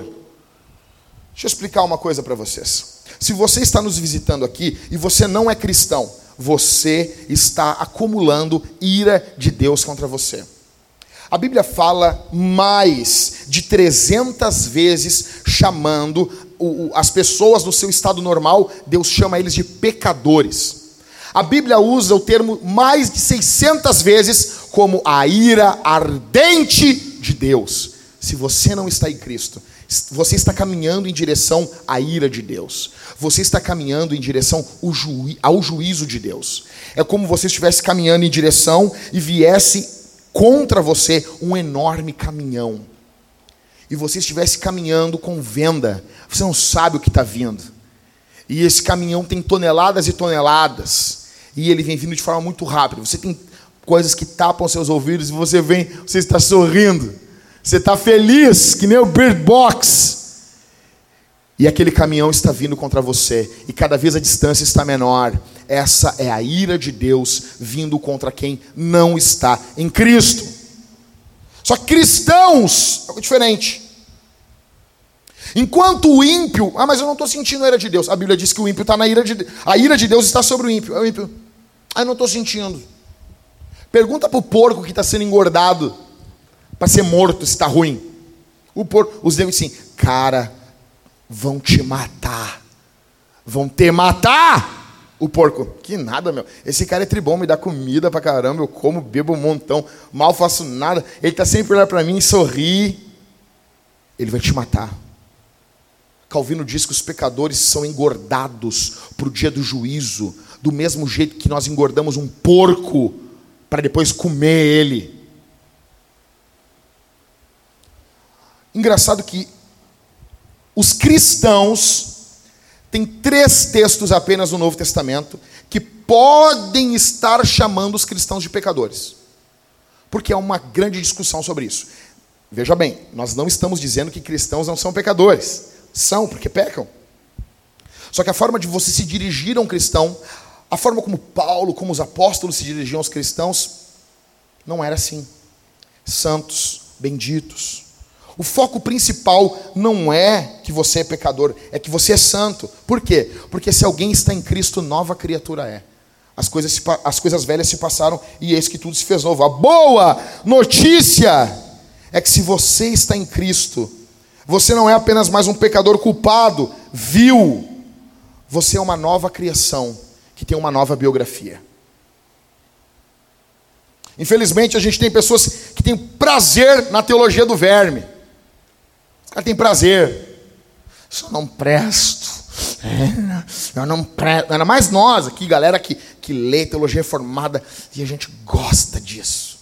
Deixa eu explicar uma coisa para vocês. Se você está nos visitando aqui e você não é cristão, você está acumulando ira de Deus contra você. A Bíblia fala mais de 300 vezes chamando as pessoas no seu estado normal, Deus chama eles de pecadores. A Bíblia usa o termo mais de 600 vezes como a ira ardente de Deus. Se você não está em Cristo, você está caminhando em direção à ira de Deus. Você está caminhando em direção ao juízo de Deus. É como você estivesse caminhando em direção e viesse contra você um enorme caminhão. E você estivesse caminhando com venda, você não sabe o que está vindo. E esse caminhão tem toneladas e toneladas. E ele vem vindo de forma muito rápida. Você tem coisas que tapam seus ouvidos e você vem, você está sorrindo. Você está feliz, que nem o Bird Box. E aquele caminhão está vindo contra você. E cada vez a distância está menor. Essa é a ira de Deus vindo contra quem não está em Cristo. Só cristãos é diferente. Enquanto o ímpio, ah, mas eu não estou sentindo a ira de Deus. A Bíblia diz que o ímpio está na ira de Deus. A ira de Deus está sobre o ímpio. É o ímpio. Ah, não estou sentindo. Pergunta para o porco que está sendo engordado para ser morto se está ruim. O porco, os deuses sim, cara, vão te matar. Vão te matar. O porco, que nada, meu. Esse cara é tribom, me dá comida pra caramba, eu como, bebo um montão, mal faço nada. Ele tá sempre olhando para mim e sorri. Ele vai te matar. Calvino diz que os pecadores são engordados para o dia do juízo, do mesmo jeito que nós engordamos um porco para depois comer ele. Engraçado que os cristãos tem três textos apenas no Novo Testamento que podem estar chamando os cristãos de pecadores. Porque há uma grande discussão sobre isso. Veja bem, nós não estamos dizendo que cristãos não são pecadores. São, porque pecam. Só que a forma de você se dirigir a um cristão, a forma como Paulo, como os apóstolos se dirigiam aos cristãos, não era assim. Santos, benditos, o foco principal não é que você é pecador, é que você é santo. Por quê? Porque se alguém está em Cristo, nova criatura é. As coisas, se, as coisas velhas se passaram e eis que tudo se fez novo. A boa notícia é que se você está em Cristo, você não é apenas mais um pecador culpado, vil. Você é uma nova criação que tem uma nova biografia. Infelizmente, a gente tem pessoas que têm prazer na teologia do verme. Ela tem prazer. Só não presto. É, eu não presto. Ainda mais nós aqui, galera que, que lê teologia reformada, e a gente gosta disso.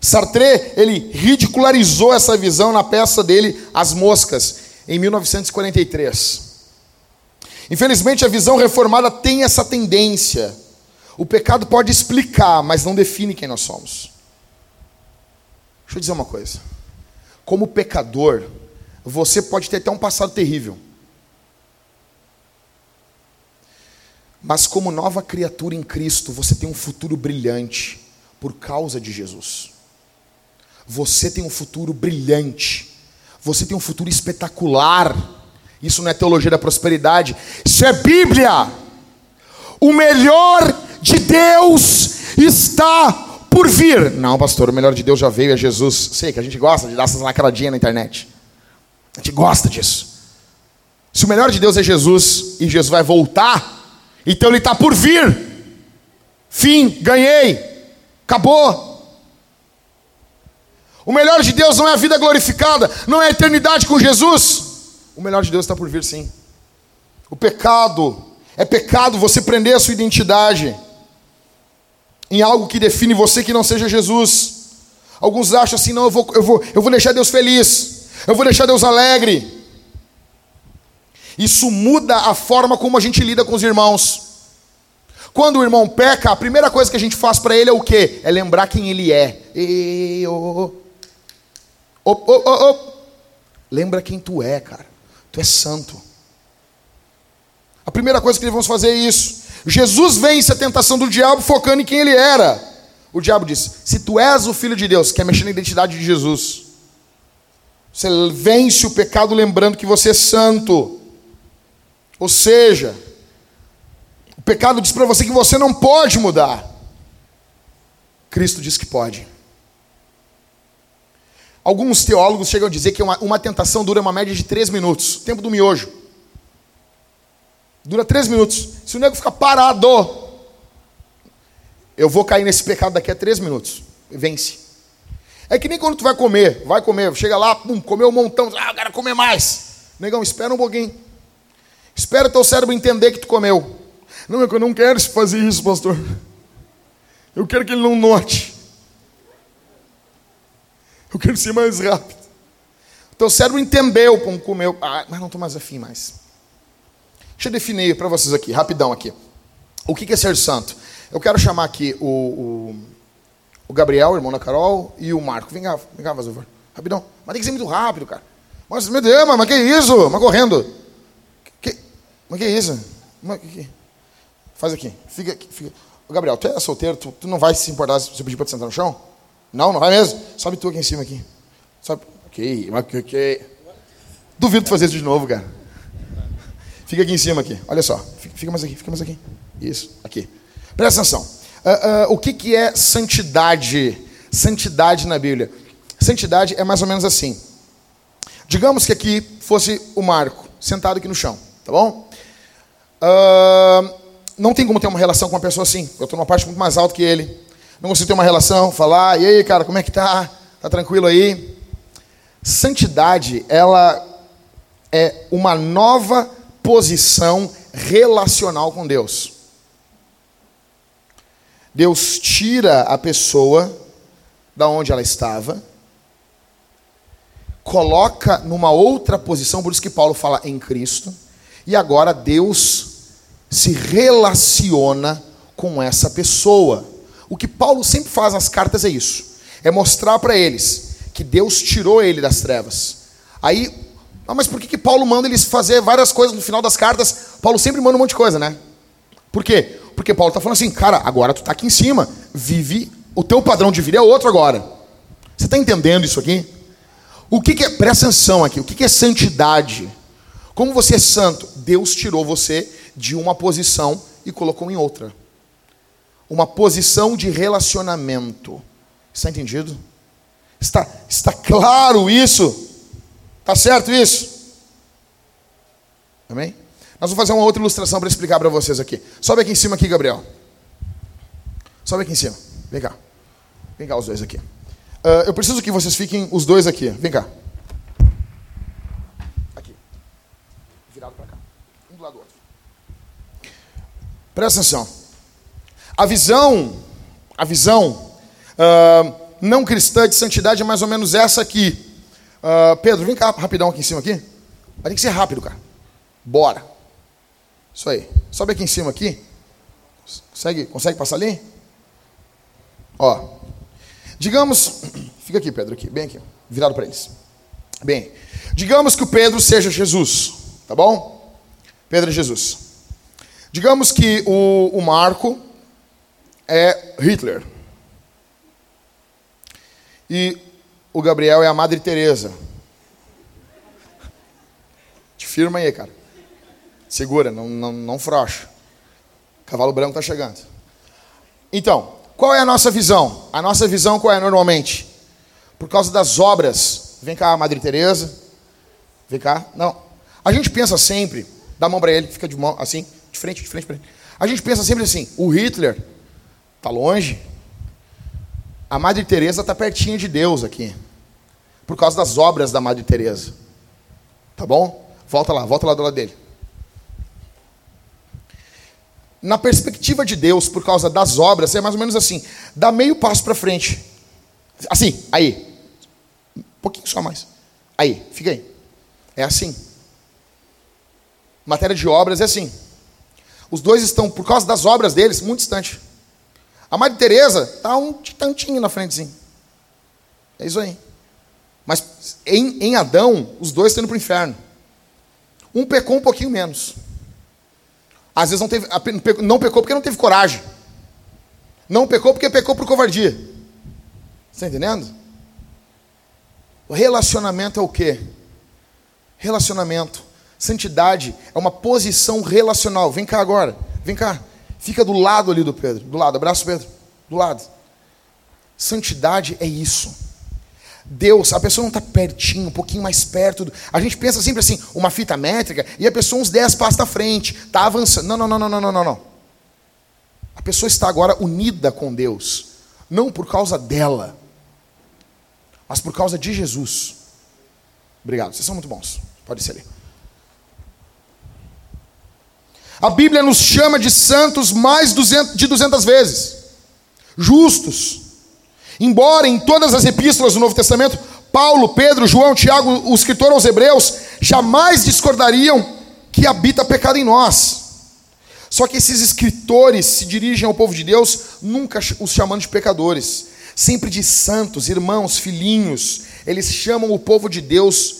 Sartre, ele ridicularizou essa visão na peça dele As Moscas, em 1943. Infelizmente, a visão reformada tem essa tendência. O pecado pode explicar, mas não define quem nós somos. Deixa eu dizer uma coisa. Como pecador, você pode ter até um passado terrível. Mas como nova criatura em Cristo, você tem um futuro brilhante por causa de Jesus. Você tem um futuro brilhante. Você tem um futuro espetacular. Isso não é teologia da prosperidade, isso é Bíblia. O melhor de Deus está por vir. Não, pastor, o melhor de Deus já veio, é Jesus. Sei que a gente gosta de dar essas lacradinhas na internet. A gente gosta disso. Se o melhor de Deus é Jesus e Jesus vai voltar, então ele está por vir. Fim, ganhei, acabou. O melhor de Deus não é a vida glorificada, não é a eternidade com Jesus. O melhor de Deus está por vir, sim. O pecado é pecado você prender a sua identidade em algo que define você que não seja Jesus. Alguns acham assim, não, eu vou, eu vou, eu vou deixar Deus feliz, eu vou deixar Deus alegre. Isso muda a forma como a gente lida com os irmãos. Quando o irmão peca, a primeira coisa que a gente faz para ele é o quê? É lembrar quem ele é. E, oh, oh, oh, oh, oh. Lembra quem tu é, cara. Tu é santo. A primeira coisa que devemos fazer é isso. Jesus vence a tentação do diabo focando em quem ele era. O diabo disse: Se tu és o filho de Deus, quer mexer na identidade de Jesus. Você vence o pecado lembrando que você é santo. Ou seja, o pecado diz para você que você não pode mudar. Cristo diz que pode. Alguns teólogos chegam a dizer que uma, uma tentação dura uma média de três minutos tempo do miojo. Dura três minutos. Se o nego ficar parado, eu vou cair nesse pecado daqui a três minutos. Vence. É que nem quando tu vai comer, vai comer, chega lá, pum, comeu um montão, ah, eu quero comer mais. Negão, espera um pouquinho. Espera o teu cérebro entender que tu comeu. Não, é eu não quero fazer isso, pastor. Eu quero que ele não note. Eu quero ser mais rápido. O teu cérebro entendeu, pum, comeu. Ah, mas não estou mais afim mais. Deixa eu definir para vocês aqui, rapidão aqui. O que é ser santo? Eu quero chamar aqui o, o, o Gabriel, irmão da Carol, e o Marco. Vem cá, vem cá, favor. Rapidão. Mas tem que ser muito rápido, cara. Mas, meu Deus, mas que isso? Mas correndo. Que, mas que isso? Mas, que, faz aqui. Fica. Fica. Gabriel, tu é solteiro, tu, tu não vai se importar se eu pedir para te sentar no chão? Não, não vai mesmo? Sobe tu aqui em cima aqui. Sobe. Ok, ok. Duvido tu fazer isso de novo, cara. Fica aqui em cima aqui. Olha só. Fica mais aqui, fica mais aqui. Isso, aqui. Presta atenção. Uh, uh, o que, que é santidade? Santidade na Bíblia. Santidade é mais ou menos assim. Digamos que aqui fosse o Marco, sentado aqui no chão, tá bom? Uh, não tem como ter uma relação com uma pessoa assim. Eu estou numa parte muito mais alta que ele. Não consigo ter uma relação, falar, e aí, cara, como é que tá? Tá tranquilo aí? Santidade, ela é uma nova posição relacional com Deus. Deus tira a pessoa da onde ela estava coloca numa outra posição, por isso que Paulo fala em Cristo, e agora Deus se relaciona com essa pessoa. O que Paulo sempre faz nas cartas é isso: é mostrar para eles que Deus tirou ele das trevas. Aí, ah, mas por que, que Paulo manda eles fazer várias coisas no final das cartas? Paulo sempre manda um monte de coisa, né? Por quê? Porque Paulo está falando assim, cara, agora tu está aqui em cima, vive, o teu padrão de vida é outro agora. Você está entendendo isso aqui? O que, que é, presta atenção aqui, o que, que é santidade? Como você é santo? Deus tirou você de uma posição e colocou em outra. Uma posição de relacionamento. Está entendido? Está, está claro isso? Está certo isso? Amém? Nós vamos fazer uma outra ilustração para explicar para vocês aqui. Sobe aqui em cima aqui, Gabriel. Sobe aqui em cima. Vem cá. Vem cá os dois aqui. Uh, eu preciso que vocês fiquem os dois aqui. Vem cá. Aqui. Virado para cá. Um do lado do outro. Presta atenção. A visão, a visão uh, não cristã de santidade é mais ou menos essa aqui. Uh, Pedro, vem cá rapidão aqui em cima aqui. Vai ter que ser rápido, cara. Bora. Isso aí. Sobe aqui em cima aqui. Consegue, consegue passar ali? Ó. Digamos, fica aqui, Pedro, aqui, bem aqui, virado para eles. Bem, digamos que o Pedro seja Jesus, tá bom? Pedro é Jesus. Digamos que o, o Marco é Hitler. E o Gabriel é a Madre Teresa. Te firma aí, cara. Segura, não, não, não frouxa. Cavalo branco está chegando. Então, qual é a nossa visão? A nossa visão qual é normalmente? Por causa das obras. Vem cá, Madre Teresa. Vem cá. Não. A gente pensa sempre, dá a mão para ele, fica de mão assim, de frente, de frente para ele. A gente pensa sempre assim, o Hitler tá longe. A Madre Teresa está pertinho de Deus aqui. Por causa das obras da Madre Teresa. Tá bom? Volta lá, volta lá do lado dele na perspectiva de Deus, por causa das obras, é mais ou menos assim: dá meio passo para frente. Assim, aí. Um pouquinho só mais. Aí, fica aí. É assim. Matéria de obras é assim. Os dois estão, por causa das obras deles, muito distante. A Maria Teresa está um tantinho na frente, sim. É isso aí. Mas em, em Adão, os dois estão indo para o inferno. Um pecou um pouquinho menos. Às vezes não, teve, não pecou porque não teve coragem. Não pecou porque pecou por covardia. Está entendendo? O relacionamento é o quê? Relacionamento Santidade é uma posição relacional. Vem cá agora, vem cá. Fica do lado ali do Pedro. Do lado, abraço Pedro. Do lado. Santidade é isso. Deus, a pessoa não está pertinho, um pouquinho mais perto. A gente pensa sempre assim, uma fita métrica, e a pessoa uns 10 passos à frente, está avançando. Não, não, não, não, não, não, não. A pessoa está agora unida com Deus, não por causa dela, mas por causa de Jesus. Obrigado, vocês são muito bons. Pode ser ali. A Bíblia nos chama de santos mais de 200 vezes. Justos. Embora em todas as epístolas do Novo Testamento, Paulo, Pedro, João, Tiago, o escritor aos Hebreus, jamais discordariam que habita pecado em nós. Só que esses escritores se dirigem ao povo de Deus nunca os chamando de pecadores, sempre de santos, irmãos, filhinhos. Eles chamam o povo de Deus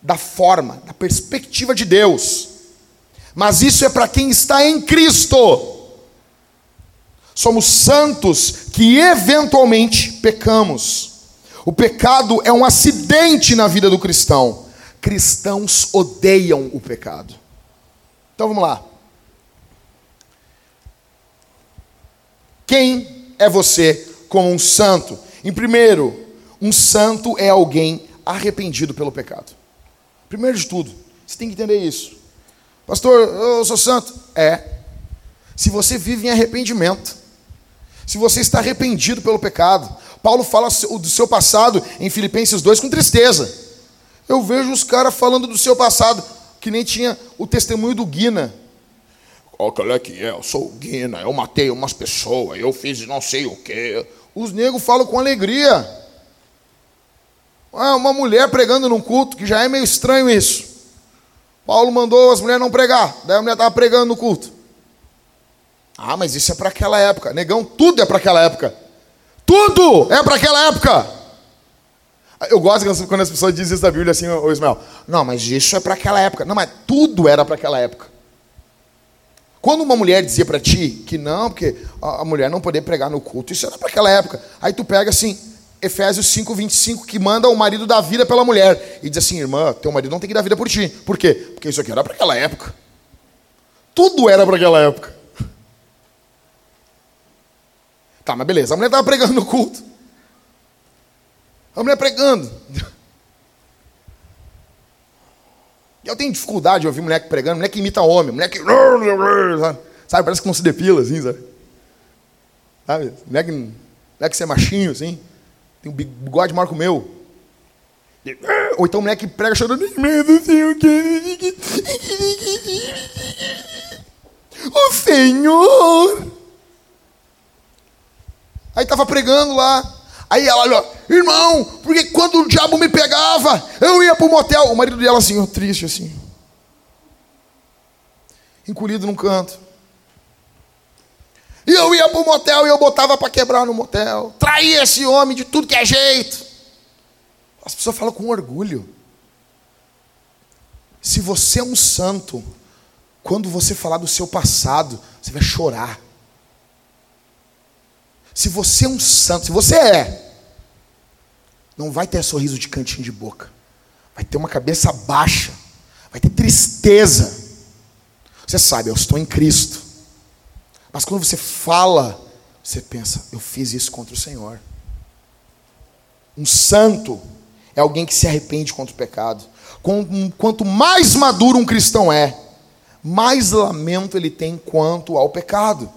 da forma, da perspectiva de Deus. Mas isso é para quem está em Cristo. Somos santos que eventualmente pecamos. O pecado é um acidente na vida do cristão. Cristãos odeiam o pecado. Então vamos lá. Quem é você como um santo? Em primeiro, um santo é alguém arrependido pelo pecado. Primeiro de tudo, você tem que entender isso. Pastor, eu sou santo. É. Se você vive em arrependimento, se você está arrependido pelo pecado. Paulo fala do seu passado em Filipenses 2 com tristeza. Eu vejo os caras falando do seu passado, que nem tinha o testemunho do Guina. Olha é que é, eu sou o Guina, eu matei umas pessoas, eu fiz não sei o quê. Os negros falam com alegria. Ah, uma mulher pregando num culto, que já é meio estranho isso. Paulo mandou as mulheres não pregar, daí a mulher estava pregando no culto. Ah, mas isso é para aquela época. Negão, tudo é para aquela época. Tudo é para aquela época. Eu gosto quando as pessoas dizem isso da Bíblia assim, ô Ismael. Não, mas isso é para aquela época. Não, mas tudo era para aquela época. Quando uma mulher dizia para ti que não, porque a mulher não poder pregar no culto, isso era para aquela época. Aí tu pega assim, Efésios 5, 25, que manda o marido dar vida pela mulher. E diz assim, irmã, teu marido não tem que dar vida por ti. Por quê? Porque isso aqui era para aquela época. Tudo era para aquela época. Tá, mas beleza. A mulher estava pregando no culto. A mulher pregando. Eu tenho dificuldade de ouvir mulher pregando, mulher que imita homem, mulher que. Sabe, parece que não se depila, assim, sabe? sabe? Mulher que, mulher que ser machinho, assim. Tem um bigode maior que o meu. Ou então mulher que prega chorando. O Senhor. Aí estava pregando lá. Aí ela olhou, irmão, porque quando o diabo me pegava, eu ia para o motel. O marido dela assim, triste assim. Encolhido num canto. E eu ia para o motel e eu botava para quebrar no motel. Traía esse homem de tudo que é jeito. As pessoas falam com orgulho. Se você é um santo, quando você falar do seu passado, você vai chorar. Se você é um santo, se você é, não vai ter sorriso de cantinho de boca. Vai ter uma cabeça baixa. Vai ter tristeza. Você sabe, eu estou em Cristo. Mas quando você fala, você pensa, eu fiz isso contra o Senhor. Um santo é alguém que se arrepende contra o pecado. Quanto mais maduro um cristão é, mais lamento ele tem quanto ao pecado.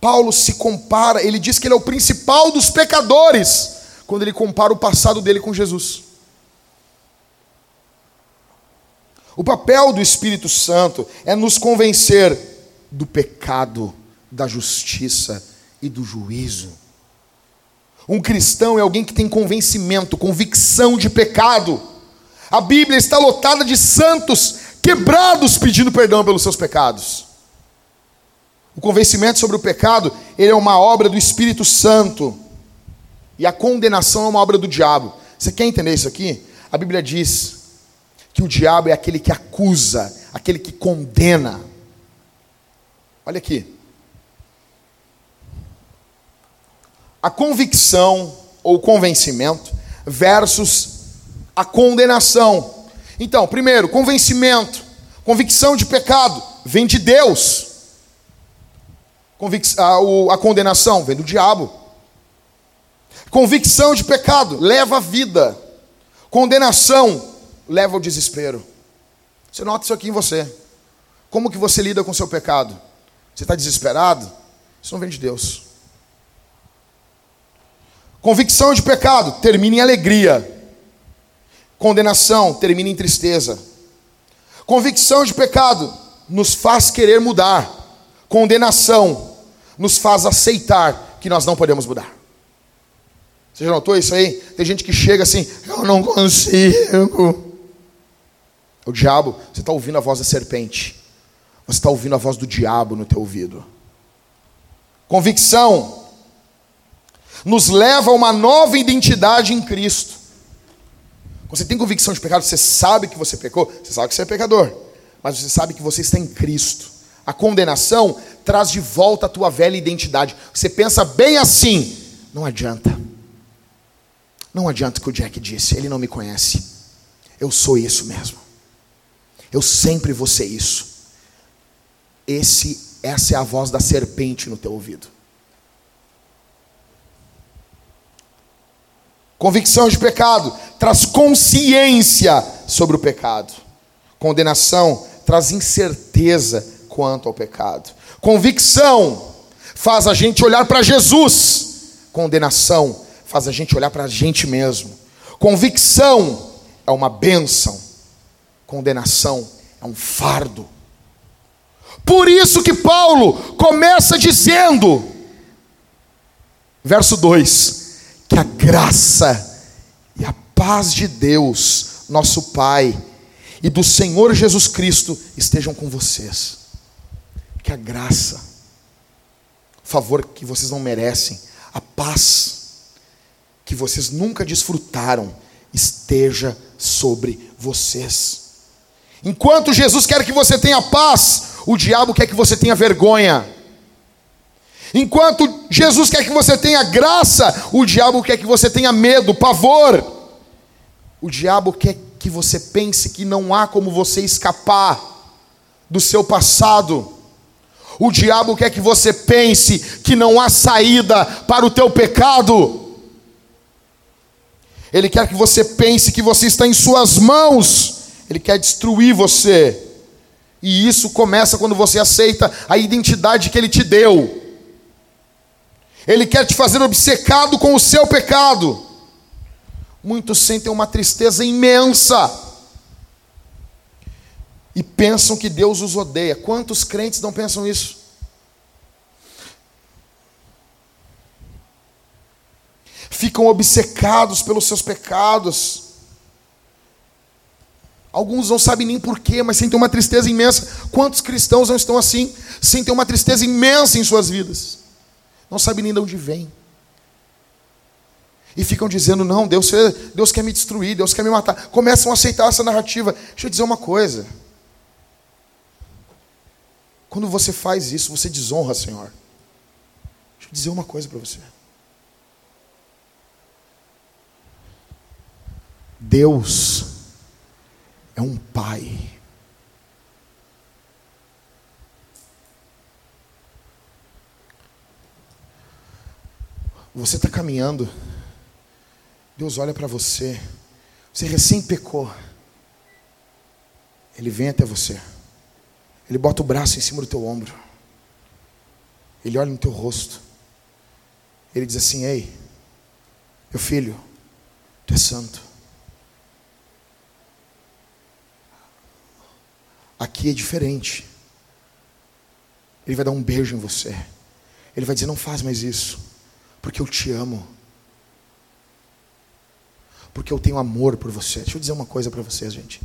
Paulo se compara, ele diz que ele é o principal dos pecadores, quando ele compara o passado dele com Jesus. O papel do Espírito Santo é nos convencer do pecado da justiça e do juízo. Um cristão é alguém que tem convencimento, convicção de pecado. A Bíblia está lotada de santos quebrados pedindo perdão pelos seus pecados. O convencimento sobre o pecado, ele é uma obra do Espírito Santo. E a condenação é uma obra do diabo. Você quer entender isso aqui? A Bíblia diz que o diabo é aquele que acusa, aquele que condena. Olha aqui. A convicção ou convencimento versus a condenação. Então, primeiro, convencimento, convicção de pecado, vem de Deus. Convic a, o, a condenação vem do diabo. Convicção de pecado leva à vida. Condenação leva ao desespero. Você nota isso aqui em você. Como que você lida com o seu pecado? Você está desesperado? Isso não vem de Deus. Convicção de pecado termina em alegria. Condenação termina em tristeza. Convicção de pecado nos faz querer mudar. Condenação nos faz aceitar que nós não podemos mudar. Você já notou isso aí? Tem gente que chega assim, eu não consigo. O diabo, você está ouvindo a voz da serpente. Você está ouvindo a voz do diabo no teu ouvido. Convicção nos leva a uma nova identidade em Cristo. Quando você tem convicção de pecado, você sabe que você pecou, você sabe que você é pecador, mas você sabe que você está em Cristo. A condenação traz de volta a tua velha identidade. Você pensa bem assim, não adianta. Não adianta o que o Jack disse, ele não me conhece. Eu sou isso mesmo. Eu sempre vou ser isso. Esse, essa é a voz da serpente no teu ouvido. Convicção de pecado traz consciência sobre o pecado. Condenação traz incerteza quanto ao pecado. Convicção faz a gente olhar para Jesus. Condenação faz a gente olhar para a gente mesmo. Convicção é uma bênção, condenação é um fardo. Por isso que Paulo começa dizendo, verso 2: que a graça e a paz de Deus, nosso Pai, e do Senhor Jesus Cristo estejam com vocês. Que a graça, o favor que vocês não merecem, a paz, que vocês nunca desfrutaram esteja sobre vocês. Enquanto Jesus quer que você tenha paz, o diabo quer que você tenha vergonha. Enquanto Jesus quer que você tenha graça, o diabo quer que você tenha medo, pavor. O diabo quer que você pense que não há como você escapar do seu passado. O diabo quer que você pense que não há saída para o teu pecado. Ele quer que você pense que você está em suas mãos. Ele quer destruir você. E isso começa quando você aceita a identidade que ele te deu. Ele quer te fazer obcecado com o seu pecado. Muitos sentem uma tristeza imensa e pensam que Deus os odeia. Quantos crentes não pensam isso? ficam obcecados pelos seus pecados. Alguns não sabem nem porquê, mas sentem uma tristeza imensa. Quantos cristãos não estão assim? Sentem uma tristeza imensa em suas vidas. Não sabem nem de onde vem. E ficam dizendo: não, Deus, Deus quer me destruir, Deus quer me matar. Começam a aceitar essa narrativa. Deixa eu dizer uma coisa. Quando você faz isso, você desonra, Senhor. Deixa eu dizer uma coisa para você. Deus é um pai. Você está caminhando, Deus olha para você, você recém pecou, Ele vem até você, Ele bota o braço em cima do teu ombro, Ele olha no teu rosto, Ele diz assim: Ei, meu filho, tu é santo. Aqui é diferente. Ele vai dar um beijo em você. Ele vai dizer: Não faz mais isso, porque eu te amo. Porque eu tenho amor por você. Deixa eu dizer uma coisa para vocês, gente.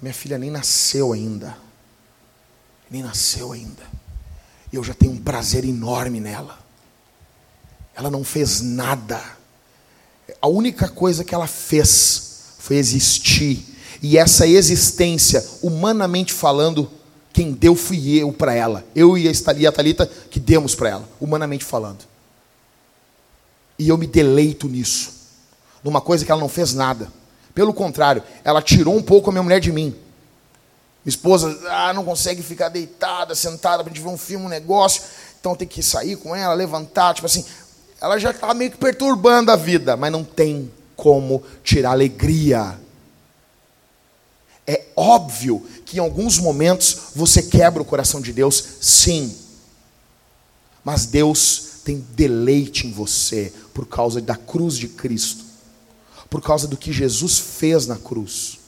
Minha filha nem nasceu ainda. Nem nasceu ainda. E eu já tenho um prazer enorme nela. Ela não fez nada. A única coisa que ela fez foi existir e essa existência, humanamente falando, quem deu fui eu para ela. Eu e a Thalita que demos para ela, humanamente falando. E eu me deleito nisso. Numa coisa que ela não fez nada. Pelo contrário, ela tirou um pouco a minha mulher de mim. Minha esposa, ah, não consegue ficar deitada, sentada para gente ver um filme, um negócio. Então tem que sair com ela, levantar, tipo assim. Ela já está meio que perturbando a vida, mas não tem como tirar alegria. É óbvio que em alguns momentos você quebra o coração de Deus, sim. Mas Deus tem deleite em você por causa da cruz de Cristo, por causa do que Jesus fez na cruz.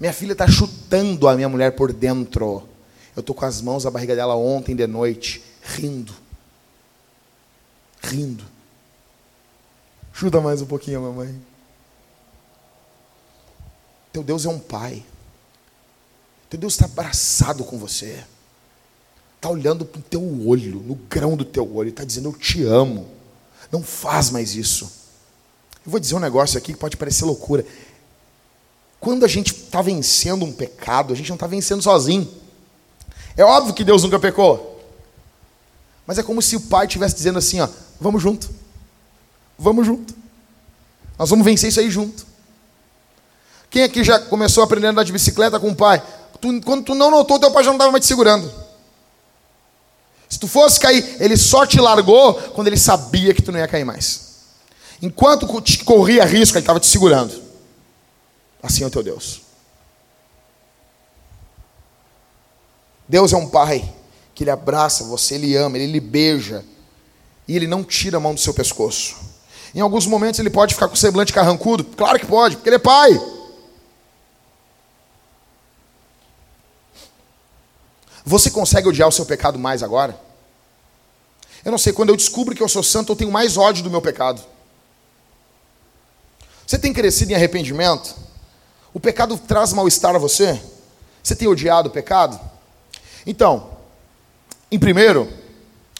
Minha filha está chutando a minha mulher por dentro. Eu estou com as mãos na barriga dela ontem de noite, rindo. Rindo. Chuta mais um pouquinho, mamãe. Teu Deus é um pai. Teu Deus está abraçado com você. Está olhando para o teu olho, no grão do teu olho, está dizendo: Eu te amo. Não faz mais isso. Eu vou dizer um negócio aqui que pode parecer loucura. Quando a gente está vencendo um pecado, a gente não está vencendo sozinho. É óbvio que Deus nunca pecou. Mas é como se o pai estivesse dizendo assim: ó, vamos junto. Vamos junto. Nós vamos vencer isso aí junto. Quem aqui já começou a aprender a andar de bicicleta com o pai? Tu, quando tu não notou, teu pai já não estava mais te segurando. Se tu fosse cair, ele só te largou quando ele sabia que tu não ia cair mais. Enquanto corria risco, ele estava te segurando. Assim é o teu Deus. Deus é um pai que ele abraça você, ele ama, ele lhe beija e ele não tira a mão do seu pescoço. Em alguns momentos ele pode ficar com o semblante carrancudo, claro que pode, porque ele é pai. Você consegue odiar o seu pecado mais agora? Eu não sei, quando eu descubro que eu sou santo, eu tenho mais ódio do meu pecado. Você tem crescido em arrependimento? O pecado traz mal-estar a você? Você tem odiado o pecado? Então, em primeiro,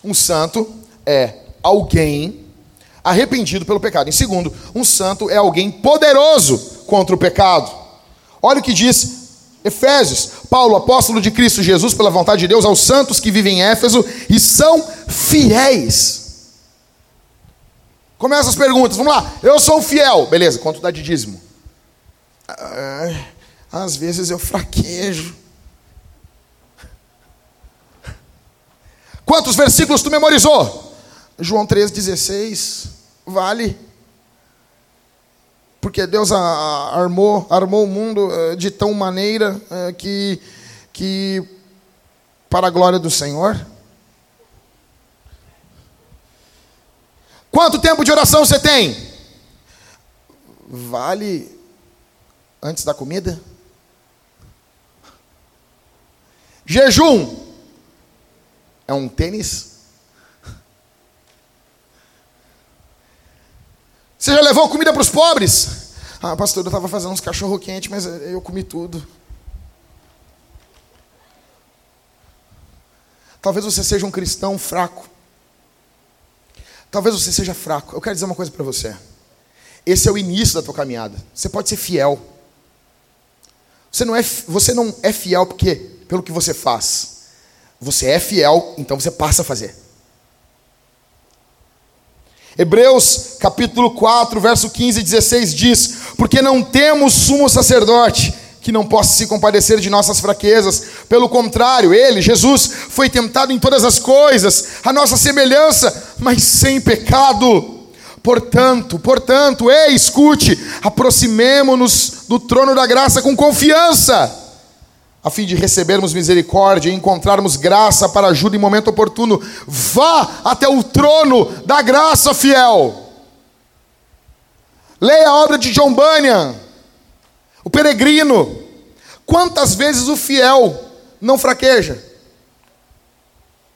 um santo é alguém arrependido pelo pecado. Em segundo, um santo é alguém poderoso contra o pecado. Olha o que diz Efésios, Paulo, apóstolo de Cristo Jesus, pela vontade de Deus, aos santos que vivem em Éfeso e são fiéis. Começa as perguntas, vamos lá. Eu sou fiel, beleza, quanto dá de dízimo? Às vezes eu fraquejo. Quantos versículos tu memorizou? João 3,16. Vale porque Deus armou, armou o mundo eh, de tão maneira eh, que, que para a glória do Senhor. Quanto tempo de oração você tem? Vale antes da comida? Jejum é um tênis? Você já levou comida para os pobres? Ah, pastor, eu estava fazendo uns cachorro quente, mas eu comi tudo. Talvez você seja um cristão fraco. Talvez você seja fraco. Eu quero dizer uma coisa para você. Esse é o início da tua caminhada. Você pode ser fiel. Você não é, você não é fiel porque pelo que você faz. Você é fiel, então você passa a fazer. Hebreus capítulo 4, verso 15 e 16 diz: Porque não temos sumo sacerdote que não possa se compadecer de nossas fraquezas, pelo contrário, ele, Jesus, foi tentado em todas as coisas, a nossa semelhança, mas sem pecado. Portanto, portanto, ei, escute, aproximemo-nos do trono da graça com confiança a fim de recebermos misericórdia e encontrarmos graça para ajuda em momento oportuno. Vá até o trono da graça fiel. Leia a obra de John Bunyan, o peregrino. Quantas vezes o fiel não fraqueja?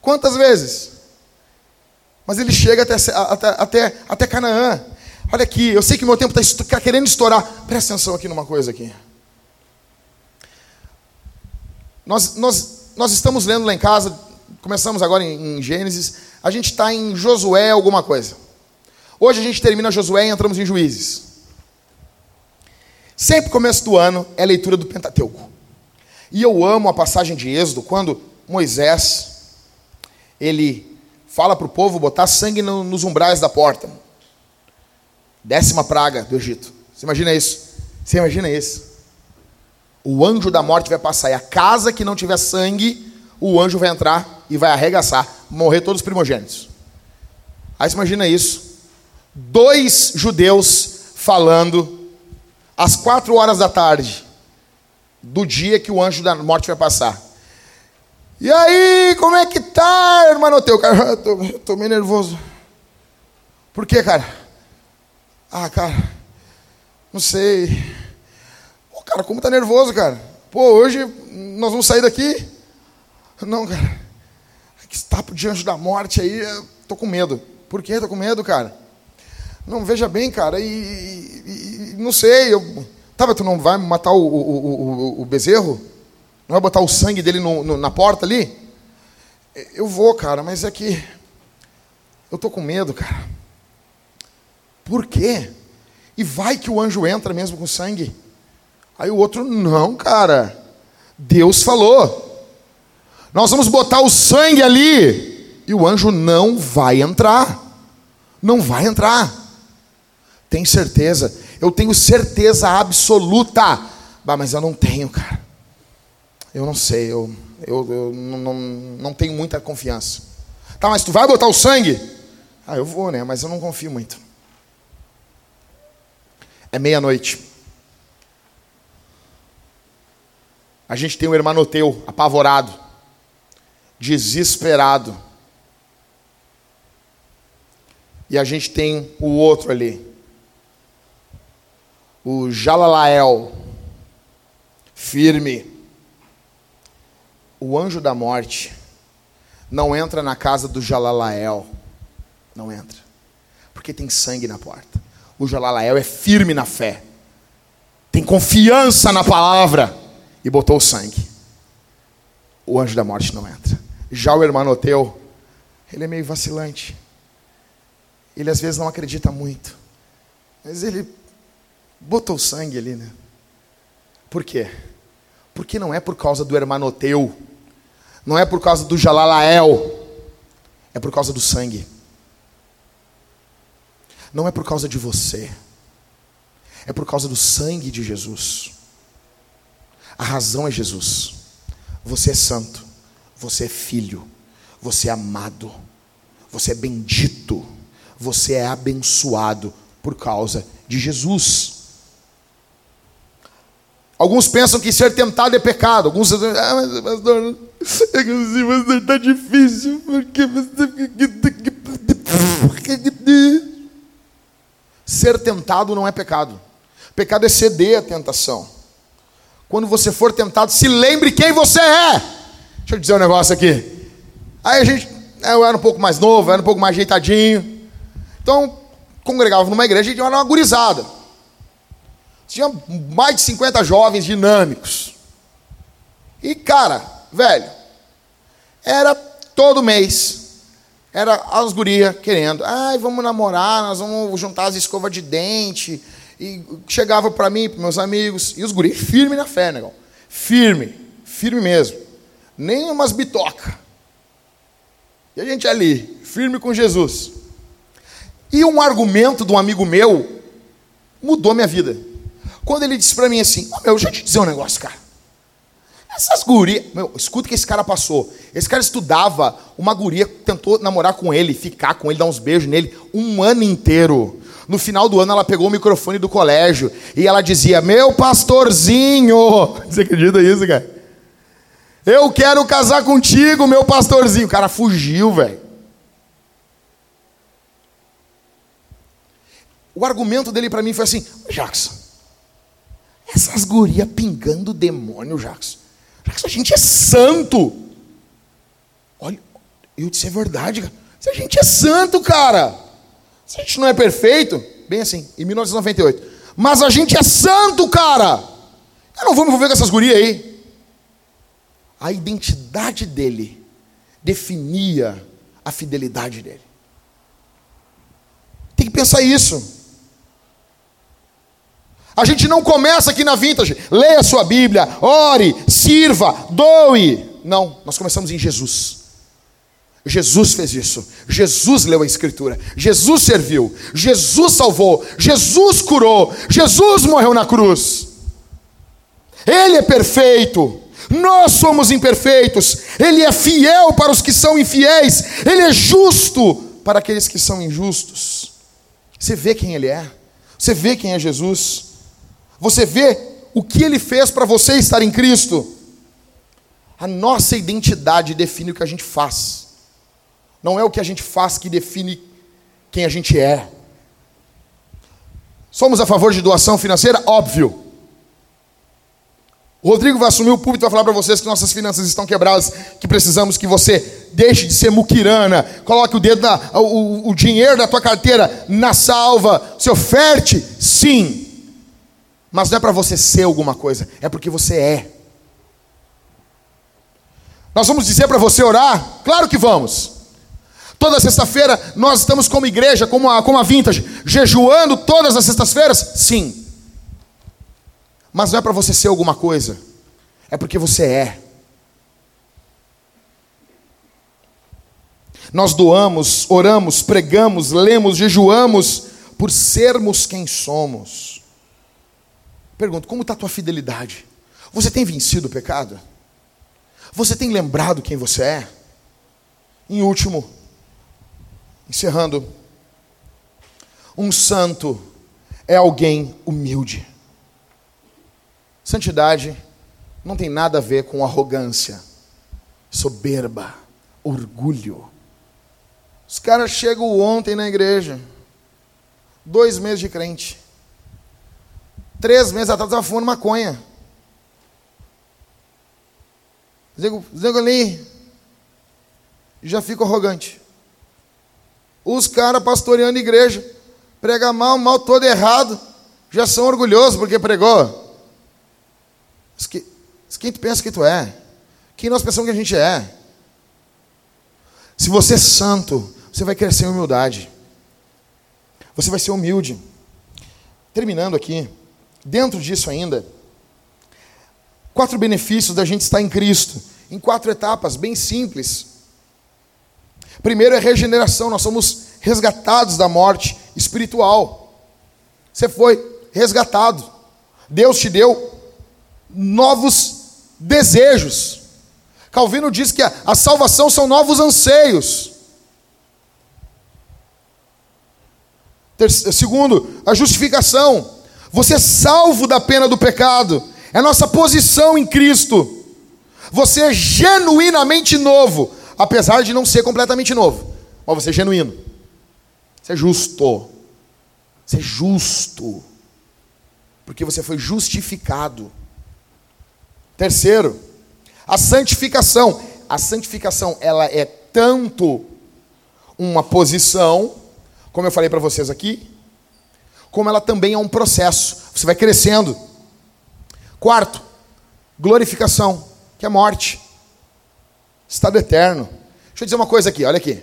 Quantas vezes? Mas ele chega até, até, até, até Canaã. Olha aqui, eu sei que meu tempo está querendo estourar. Presta atenção aqui numa coisa aqui. Nós, nós, nós estamos lendo lá em casa, começamos agora em, em Gênesis, a gente está em Josué alguma coisa. Hoje a gente termina Josué e entramos em Juízes. Sempre começo do ano é leitura do Pentateuco. E eu amo a passagem de Êxodo, quando Moisés, ele fala para o povo botar sangue no, nos umbrais da porta. Décima praga do Egito. Você imagina isso? Você imagina isso? O anjo da morte vai passar e a casa que não tiver sangue, o anjo vai entrar e vai arregaçar, morrer todos os primogênitos. Aí você imagina isso. Dois judeus falando às quatro horas da tarde do dia que o anjo da morte vai passar. E aí, como é que tá, irmão teu? Cara, eu tô, eu tô meio nervoso. Por quê, cara? Ah, cara, não sei. Cara, como tá nervoso, cara? Pô, hoje nós vamos sair daqui? Não, cara. Que tapo de anjo da morte aí, tô com medo. Por quê? Tô com medo, cara. Não, veja bem, cara, e, e, e não sei, eu... Tá, tu não vai matar o, o, o, o bezerro? Não vai botar o sangue dele no, no, na porta ali? Eu vou, cara, mas é que eu tô com medo, cara. Por quê? E vai que o anjo entra mesmo com sangue. Aí o outro, não, cara. Deus falou. Nós vamos botar o sangue ali. E o anjo não vai entrar. Não vai entrar. Tem certeza? Eu tenho certeza absoluta. Bah, mas eu não tenho, cara. Eu não sei, eu, eu, eu não, não, não tenho muita confiança. Tá, mas tu vai botar o sangue? Ah, eu vou, né? Mas eu não confio muito. É meia-noite. A gente tem o hermanoteu apavorado, desesperado. E a gente tem o outro ali, o Jalalael, firme. O anjo da morte não entra na casa do Jalalael. Não entra. Porque tem sangue na porta. O Jalalael é firme na fé, tem confiança na palavra e botou o sangue. O anjo da morte não entra. Já o hermanoteu, ele é meio vacilante. Ele às vezes não acredita muito. Mas ele botou sangue ali, né? Por quê? Porque não é por causa do hermanoteu, não é por causa do Jalalael, é por causa do sangue não é por causa de você, é por causa do sangue de Jesus. A razão é Jesus. Você é santo, você é filho, você é amado, você é bendito, você é abençoado por causa de Jesus. Alguns pensam que ser tentado é pecado. Alguns dizem, ah, mas pastor, está difícil, porque Ser tentado não é pecado. Pecado é ceder à tentação. Quando você for tentado, se lembre quem você é. Deixa eu dizer um negócio aqui. Aí a gente, eu era um pouco mais novo, era um pouco mais ajeitadinho. Então, congregava numa igreja e tinha uma gurizada. Tinha mais de 50 jovens dinâmicos. E, cara, velho, era todo mês era as gurias querendo, ai, vamos namorar, nós vamos juntar as escovas de dente. E chegava para mim, para meus amigos, e os guris firme na fé, negão. Firme, firme mesmo. Nem umas bitoca. E a gente ali, firme com Jesus. E um argumento de um amigo meu mudou minha vida. Quando ele disse para mim assim: oh, meu, deixa eu te dizer um negócio, cara. Essas gurias. Meu, escuta o que esse cara passou. Esse cara estudava, uma guria tentou namorar com ele, ficar com ele, dar uns beijos nele, um ano inteiro. No final do ano, ela pegou o microfone do colégio e ela dizia: Meu pastorzinho. Você acredita nisso, cara? Eu quero casar contigo, meu pastorzinho. O cara fugiu, velho. O argumento dele para mim foi assim: Jackson, essas gurias pingando demônio, Jackson. Se a gente é santo. Olha, eu disse, é verdade, cara. A gente é santo, cara. Se a gente não é perfeito, bem assim, em 1998. Mas a gente é santo, cara. Eu não vou me envolver com essas gurias aí. A identidade dele definia a fidelidade dele. Tem que pensar isso. A gente não começa aqui na Vintage, leia a sua Bíblia, ore, sirva, doe. Não, nós começamos em Jesus. Jesus fez isso. Jesus leu a Escritura. Jesus serviu. Jesus salvou. Jesus curou. Jesus morreu na cruz. Ele é perfeito. Nós somos imperfeitos. Ele é fiel para os que são infiéis. Ele é justo para aqueles que são injustos. Você vê quem Ele é. Você vê quem é Jesus. Você vê o que Ele fez para você estar em Cristo. A nossa identidade define o que a gente faz. Não é o que a gente faz que define quem a gente é. Somos a favor de doação financeira? Óbvio. O Rodrigo vai assumir o púlpito e vai falar para vocês que nossas finanças estão quebradas, que precisamos que você deixe de ser muquirana, coloque o dedo na, o, o dinheiro da tua carteira na salva, se oferte, sim. Mas não é para você ser alguma coisa, é porque você é. Nós vamos dizer para você orar? Claro que vamos. Toda sexta-feira nós estamos como igreja, como a, como a Vintage, jejuando todas as sextas-feiras? Sim. Mas não é para você ser alguma coisa, é porque você é. Nós doamos, oramos, pregamos, lemos, jejuamos por sermos quem somos. Pergunto, como está a tua fidelidade? Você tem vencido o pecado? Você tem lembrado quem você é? Em último, encerrando, um santo é alguém humilde. Santidade não tem nada a ver com arrogância, soberba, orgulho. Os caras chegam ontem na igreja, dois meses de crente, três meses atrás estava fumando maconha. Digo ali, já fica arrogante. Os caras pastoreando igreja, prega mal, mal todo errado, já são orgulhosos porque pregou. Quem tu pensa que tu é? Quem nós pensamos que a gente é? Se você é santo, você vai crescer em humildade. Você vai ser humilde. Terminando aqui, dentro disso ainda, quatro benefícios da gente estar em Cristo, em quatro etapas bem simples. Primeiro é regeneração, nós somos resgatados da morte espiritual. Você foi resgatado. Deus te deu novos desejos. Calvino diz que a, a salvação são novos anseios. segundo, a justificação. Você é salvo da pena do pecado. É nossa posição em Cristo. Você é genuinamente novo, apesar de não ser completamente novo. Mas você é genuíno. Você é justo. Você é justo. Porque você foi justificado. Terceiro, a santificação. A santificação, ela é tanto uma posição, como eu falei para vocês aqui, como ela também é um processo. Você vai crescendo. Quarto, glorificação, que é morte. Estado eterno. Deixa eu dizer uma coisa aqui, olha aqui.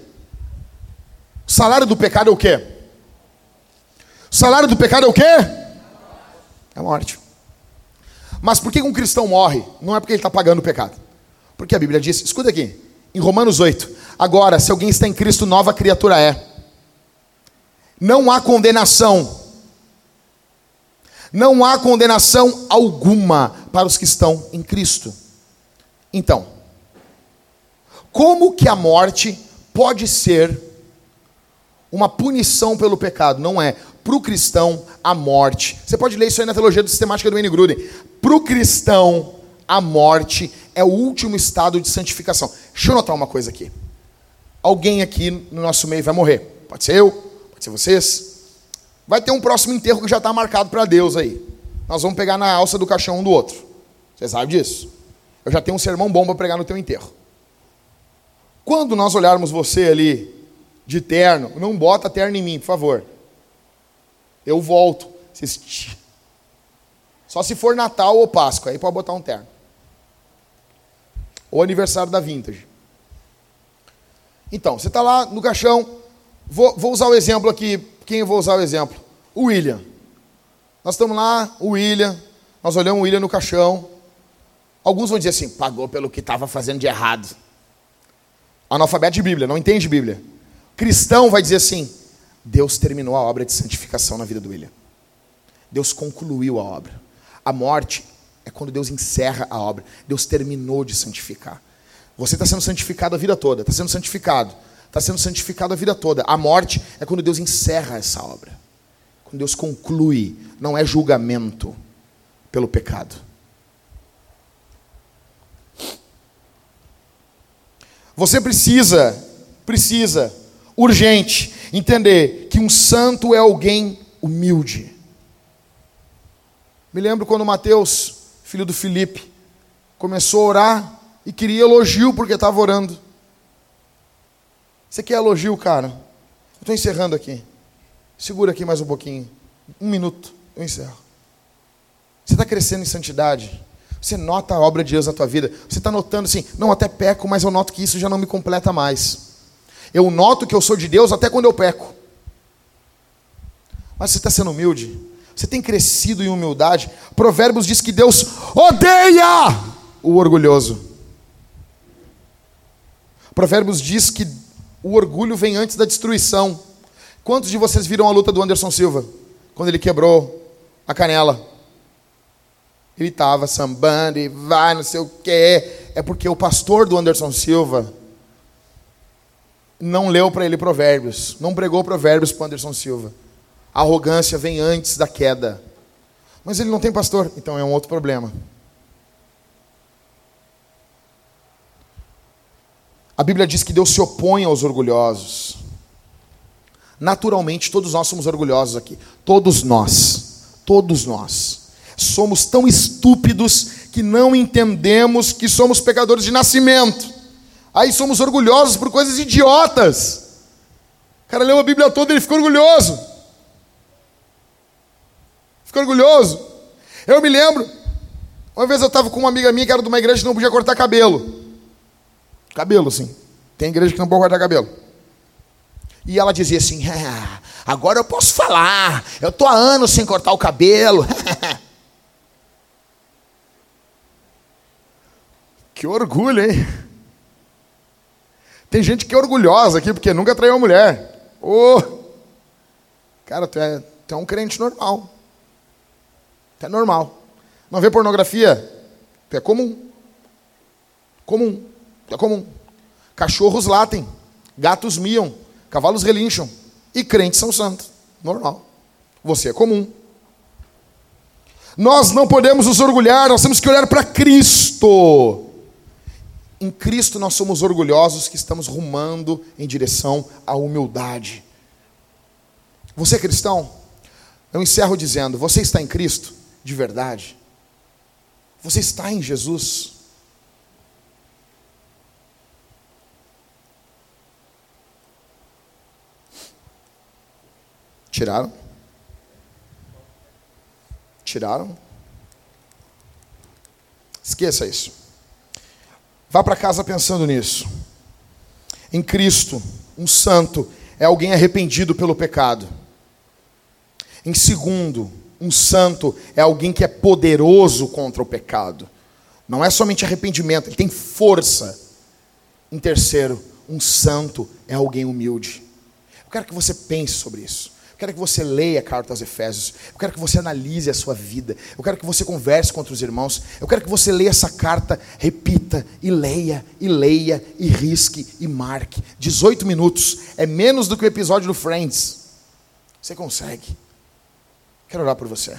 O salário do pecado é o quê? O salário do pecado é o quê? É a morte. Mas por que um cristão morre? Não é porque ele está pagando o pecado. Porque a Bíblia diz, escuta aqui, em Romanos 8: Agora, se alguém está em Cristo, nova criatura é. Não há condenação. Não há condenação alguma para os que estão em Cristo. Então, como que a morte pode ser uma punição pelo pecado? Não é. Para o cristão, a morte. Você pode ler isso aí na teologia do sistemática do N. Gruden. Para o cristão, a morte é o último estado de santificação. Deixa eu notar uma coisa aqui. Alguém aqui no nosso meio vai morrer. Pode ser eu, pode ser vocês. Vai ter um próximo enterro que já está marcado para Deus aí. Nós vamos pegar na alça do caixão um do outro. Você sabe disso? Eu já tenho um sermão bom para pregar no teu enterro. Quando nós olharmos você ali de terno, não bota terno em mim, por favor. Eu volto. Só se for Natal ou Páscoa, aí pode botar um terno. Ou aniversário da Vintage. Então, você está lá no caixão. Vou, vou, usar o exemplo aqui. Quem eu vou usar o exemplo? O William. Nós estamos lá, o William. Nós olhamos o William no caixão. Alguns vão dizer assim: pagou pelo que estava fazendo de errado. Analfabeto de Bíblia, não entende Bíblia. Cristão vai dizer assim: Deus terminou a obra de santificação na vida do William. Deus concluiu a obra. A morte é quando Deus encerra a obra. Deus terminou de santificar. Você está sendo santificado a vida toda, está sendo santificado, está sendo santificado a vida toda. A morte é quando Deus encerra essa obra. Quando Deus conclui, não é julgamento pelo pecado. Você precisa, precisa, urgente, entender que um santo é alguém humilde. Me lembro quando Mateus, filho do Filipe, começou a orar e queria elogio porque estava orando. Você quer elogio, cara? Eu estou encerrando aqui. Segura aqui mais um pouquinho. Um minuto, eu encerro. Você está crescendo em santidade. Você nota a obra de Deus na tua vida. Você está notando assim, não, até peco, mas eu noto que isso já não me completa mais. Eu noto que eu sou de Deus até quando eu peco. Mas você está sendo humilde. Você tem crescido em humildade. Provérbios diz que Deus odeia o orgulhoso. Provérbios diz que o orgulho vem antes da destruição. Quantos de vocês viram a luta do Anderson Silva? Quando ele quebrou a canela. Ele estava sambando e vai, não sei o quê. É porque o pastor do Anderson Silva não leu para ele provérbios, não pregou provérbios para Anderson Silva. A arrogância vem antes da queda. Mas ele não tem pastor, então é um outro problema. A Bíblia diz que Deus se opõe aos orgulhosos. Naturalmente, todos nós somos orgulhosos aqui. Todos nós. Todos nós somos tão estúpidos que não entendemos que somos pecadores de nascimento. Aí somos orgulhosos por coisas idiotas. O cara leu a Bíblia toda e ele ficou orgulhoso. Ficou orgulhoso. Eu me lembro, uma vez eu estava com uma amiga minha que era de uma igreja que não podia cortar cabelo. Cabelo, sim. Tem igreja que não pode cortar cabelo. E ela dizia assim: ah, agora eu posso falar. Eu estou há anos sem cortar o cabelo. Que orgulho, hein? Tem gente que é orgulhosa aqui porque nunca traiu uma mulher. Ô! Oh. Cara, tu é, tu é um crente normal. Tu é normal. Não vê pornografia? Tu é comum. Comum. Tu é comum. Cachorros latem. Gatos miam. Cavalos relincham. E crentes são santos. Normal. Você é comum. Nós não podemos nos orgulhar, nós temos que olhar para Cristo. Em Cristo nós somos orgulhosos que estamos rumando em direção à humildade. Você é cristão? Eu encerro dizendo: você está em Cristo de verdade? Você está em Jesus? Tiraram? Tiraram? Esqueça isso. Vá para casa pensando nisso. Em Cristo, um santo é alguém arrependido pelo pecado. Em segundo, um santo é alguém que é poderoso contra o pecado. Não é somente arrependimento, ele tem força. Em terceiro, um santo é alguém humilde. Eu quero que você pense sobre isso quero que você leia a carta aos Efésios. Eu quero que você analise a sua vida. Eu quero que você converse com outros irmãos. Eu quero que você leia essa carta, repita e leia, e leia, e risque, e marque. 18 minutos é menos do que o episódio do Friends. Você consegue. Quero orar por você.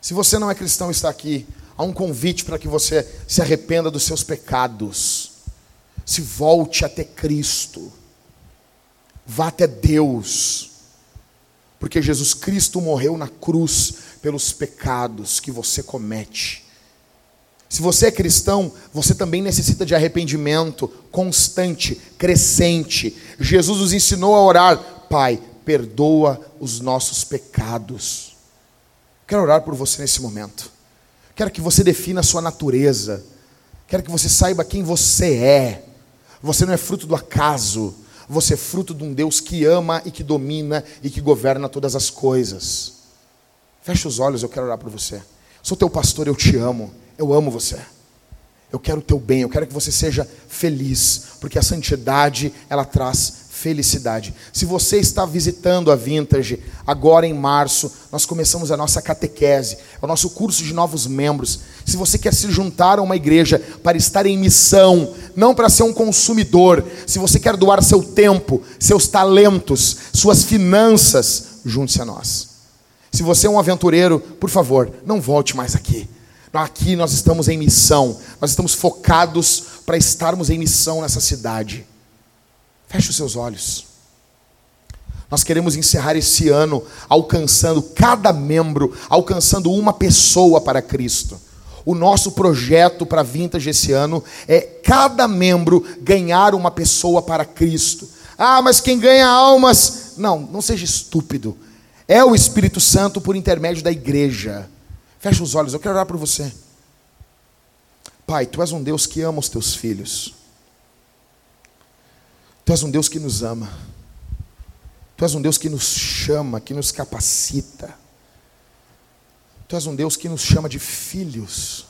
Se você não é cristão está aqui, há um convite para que você se arrependa dos seus pecados. Se volte até Cristo. Vá até Deus. Porque Jesus Cristo morreu na cruz pelos pecados que você comete. Se você é cristão, você também necessita de arrependimento constante, crescente. Jesus nos ensinou a orar: Pai, perdoa os nossos pecados. Quero orar por você nesse momento. Quero que você defina a sua natureza. Quero que você saiba quem você é. Você não é fruto do acaso. Você é fruto de um Deus que ama e que domina e que governa todas as coisas. Feche os olhos, eu quero orar por você. Sou teu pastor, eu te amo. Eu amo você. Eu quero o teu bem, eu quero que você seja feliz, porque a santidade, ela traz felicidade. Se você está visitando a Vintage, agora em março, nós começamos a nossa catequese, é o nosso curso de novos membros. Se você quer se juntar a uma igreja para estar em missão, não para ser um consumidor, se você quer doar seu tempo, seus talentos, suas finanças, junte-se a nós. Se você é um aventureiro, por favor, não volte mais aqui. Aqui nós estamos em missão, nós estamos focados para estarmos em missão nessa cidade. Feche os seus olhos. Nós queremos encerrar esse ano alcançando cada membro, alcançando uma pessoa para Cristo. O nosso projeto para Vintage esse ano é cada membro ganhar uma pessoa para Cristo. Ah, mas quem ganha almas. Não, não seja estúpido. É o Espírito Santo por intermédio da igreja. Feche os olhos, eu quero orar por você. Pai, tu és um Deus que ama os teus filhos. Tu és um Deus que nos ama. Tu és um Deus que nos chama, que nos capacita. Tu és um Deus que nos chama de filhos.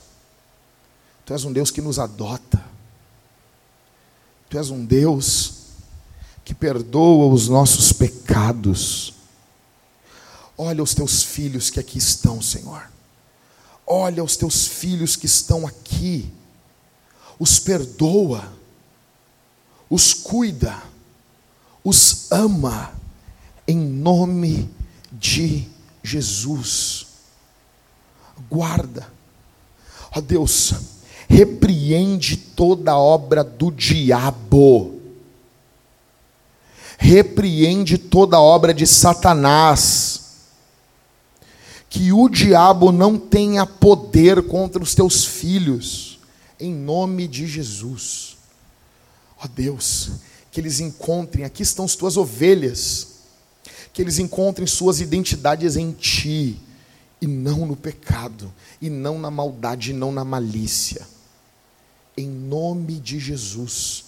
Tu és um Deus que nos adota. Tu és um Deus que perdoa os nossos pecados. Olha os teus filhos que aqui estão, Senhor. Olha os teus filhos que estão aqui. Os perdoa os cuida, os ama, em nome de Jesus. Guarda, ó Deus, repreende toda obra do diabo, repreende toda obra de Satanás, que o diabo não tenha poder contra os teus filhos, em nome de Jesus. Ó Deus, que eles encontrem, aqui estão as tuas ovelhas, que eles encontrem suas identidades em Ti, e não no pecado, e não na maldade, e não na malícia. Em nome de Jesus,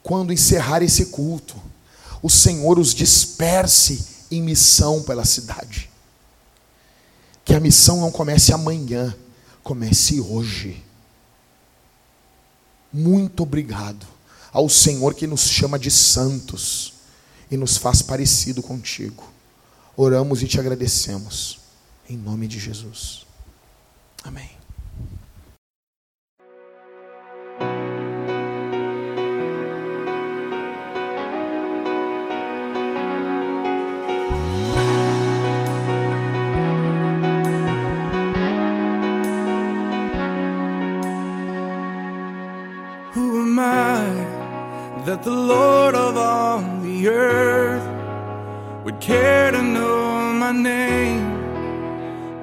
quando encerrar esse culto, o Senhor os disperse em missão pela cidade. Que a missão não comece amanhã, comece hoje. Muito obrigado ao Senhor que nos chama de santos e nos faz parecido contigo. Oramos e te agradecemos. Em nome de Jesus. Amém. that the Lord of all the earth would care to know my name,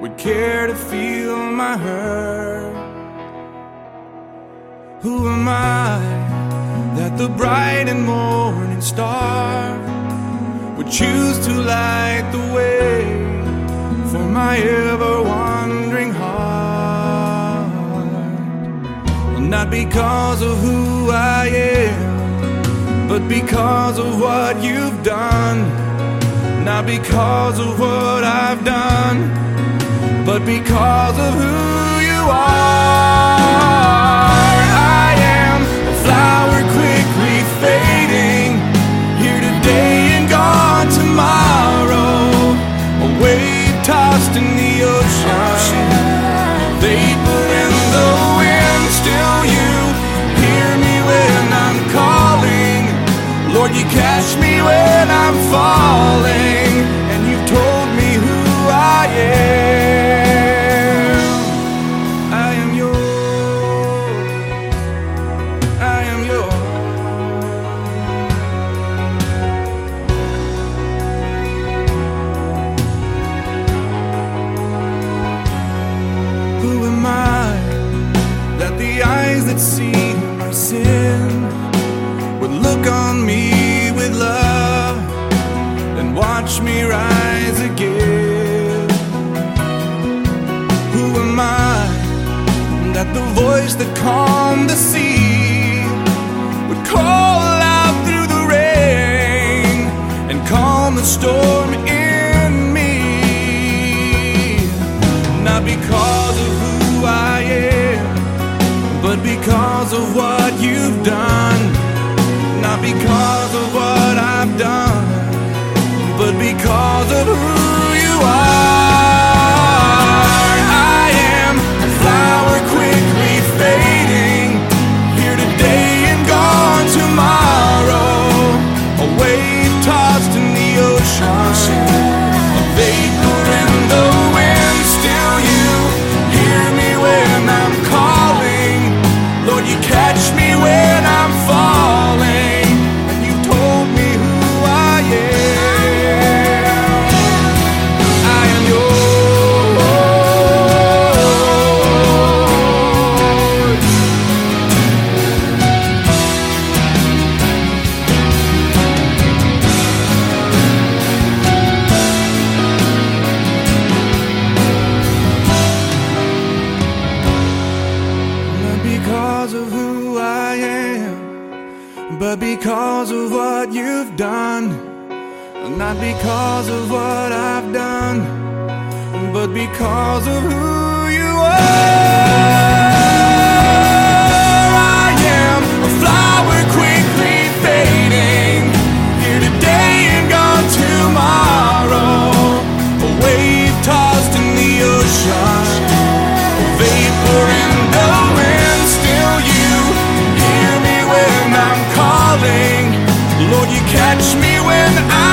would care to feel my hurt. Who am I that the bright and morning star would choose to light the way for my ever wandering heart? Not because of who I am but because of what you've done. Not because of what I've done, but because of who you are. I am a flower quickly fading, here today and gone tomorrow. A wave tossed in the ocean, vapor in the wind, still you hear me when I'm calling. Lord, you catch me when I'm falling, waters that calm the sea would call out through the rain and calm the storm in me. Not because of who I am, but because of what you've done. Not because of what I've done, but because of who you are. Not because of what I've done, but because of who you are. I am a flower quickly fading, here today and gone tomorrow. A wave tossed in the ocean a vapor in the wind. Still, you hear me when I'm calling. Lord, you catch me when I'm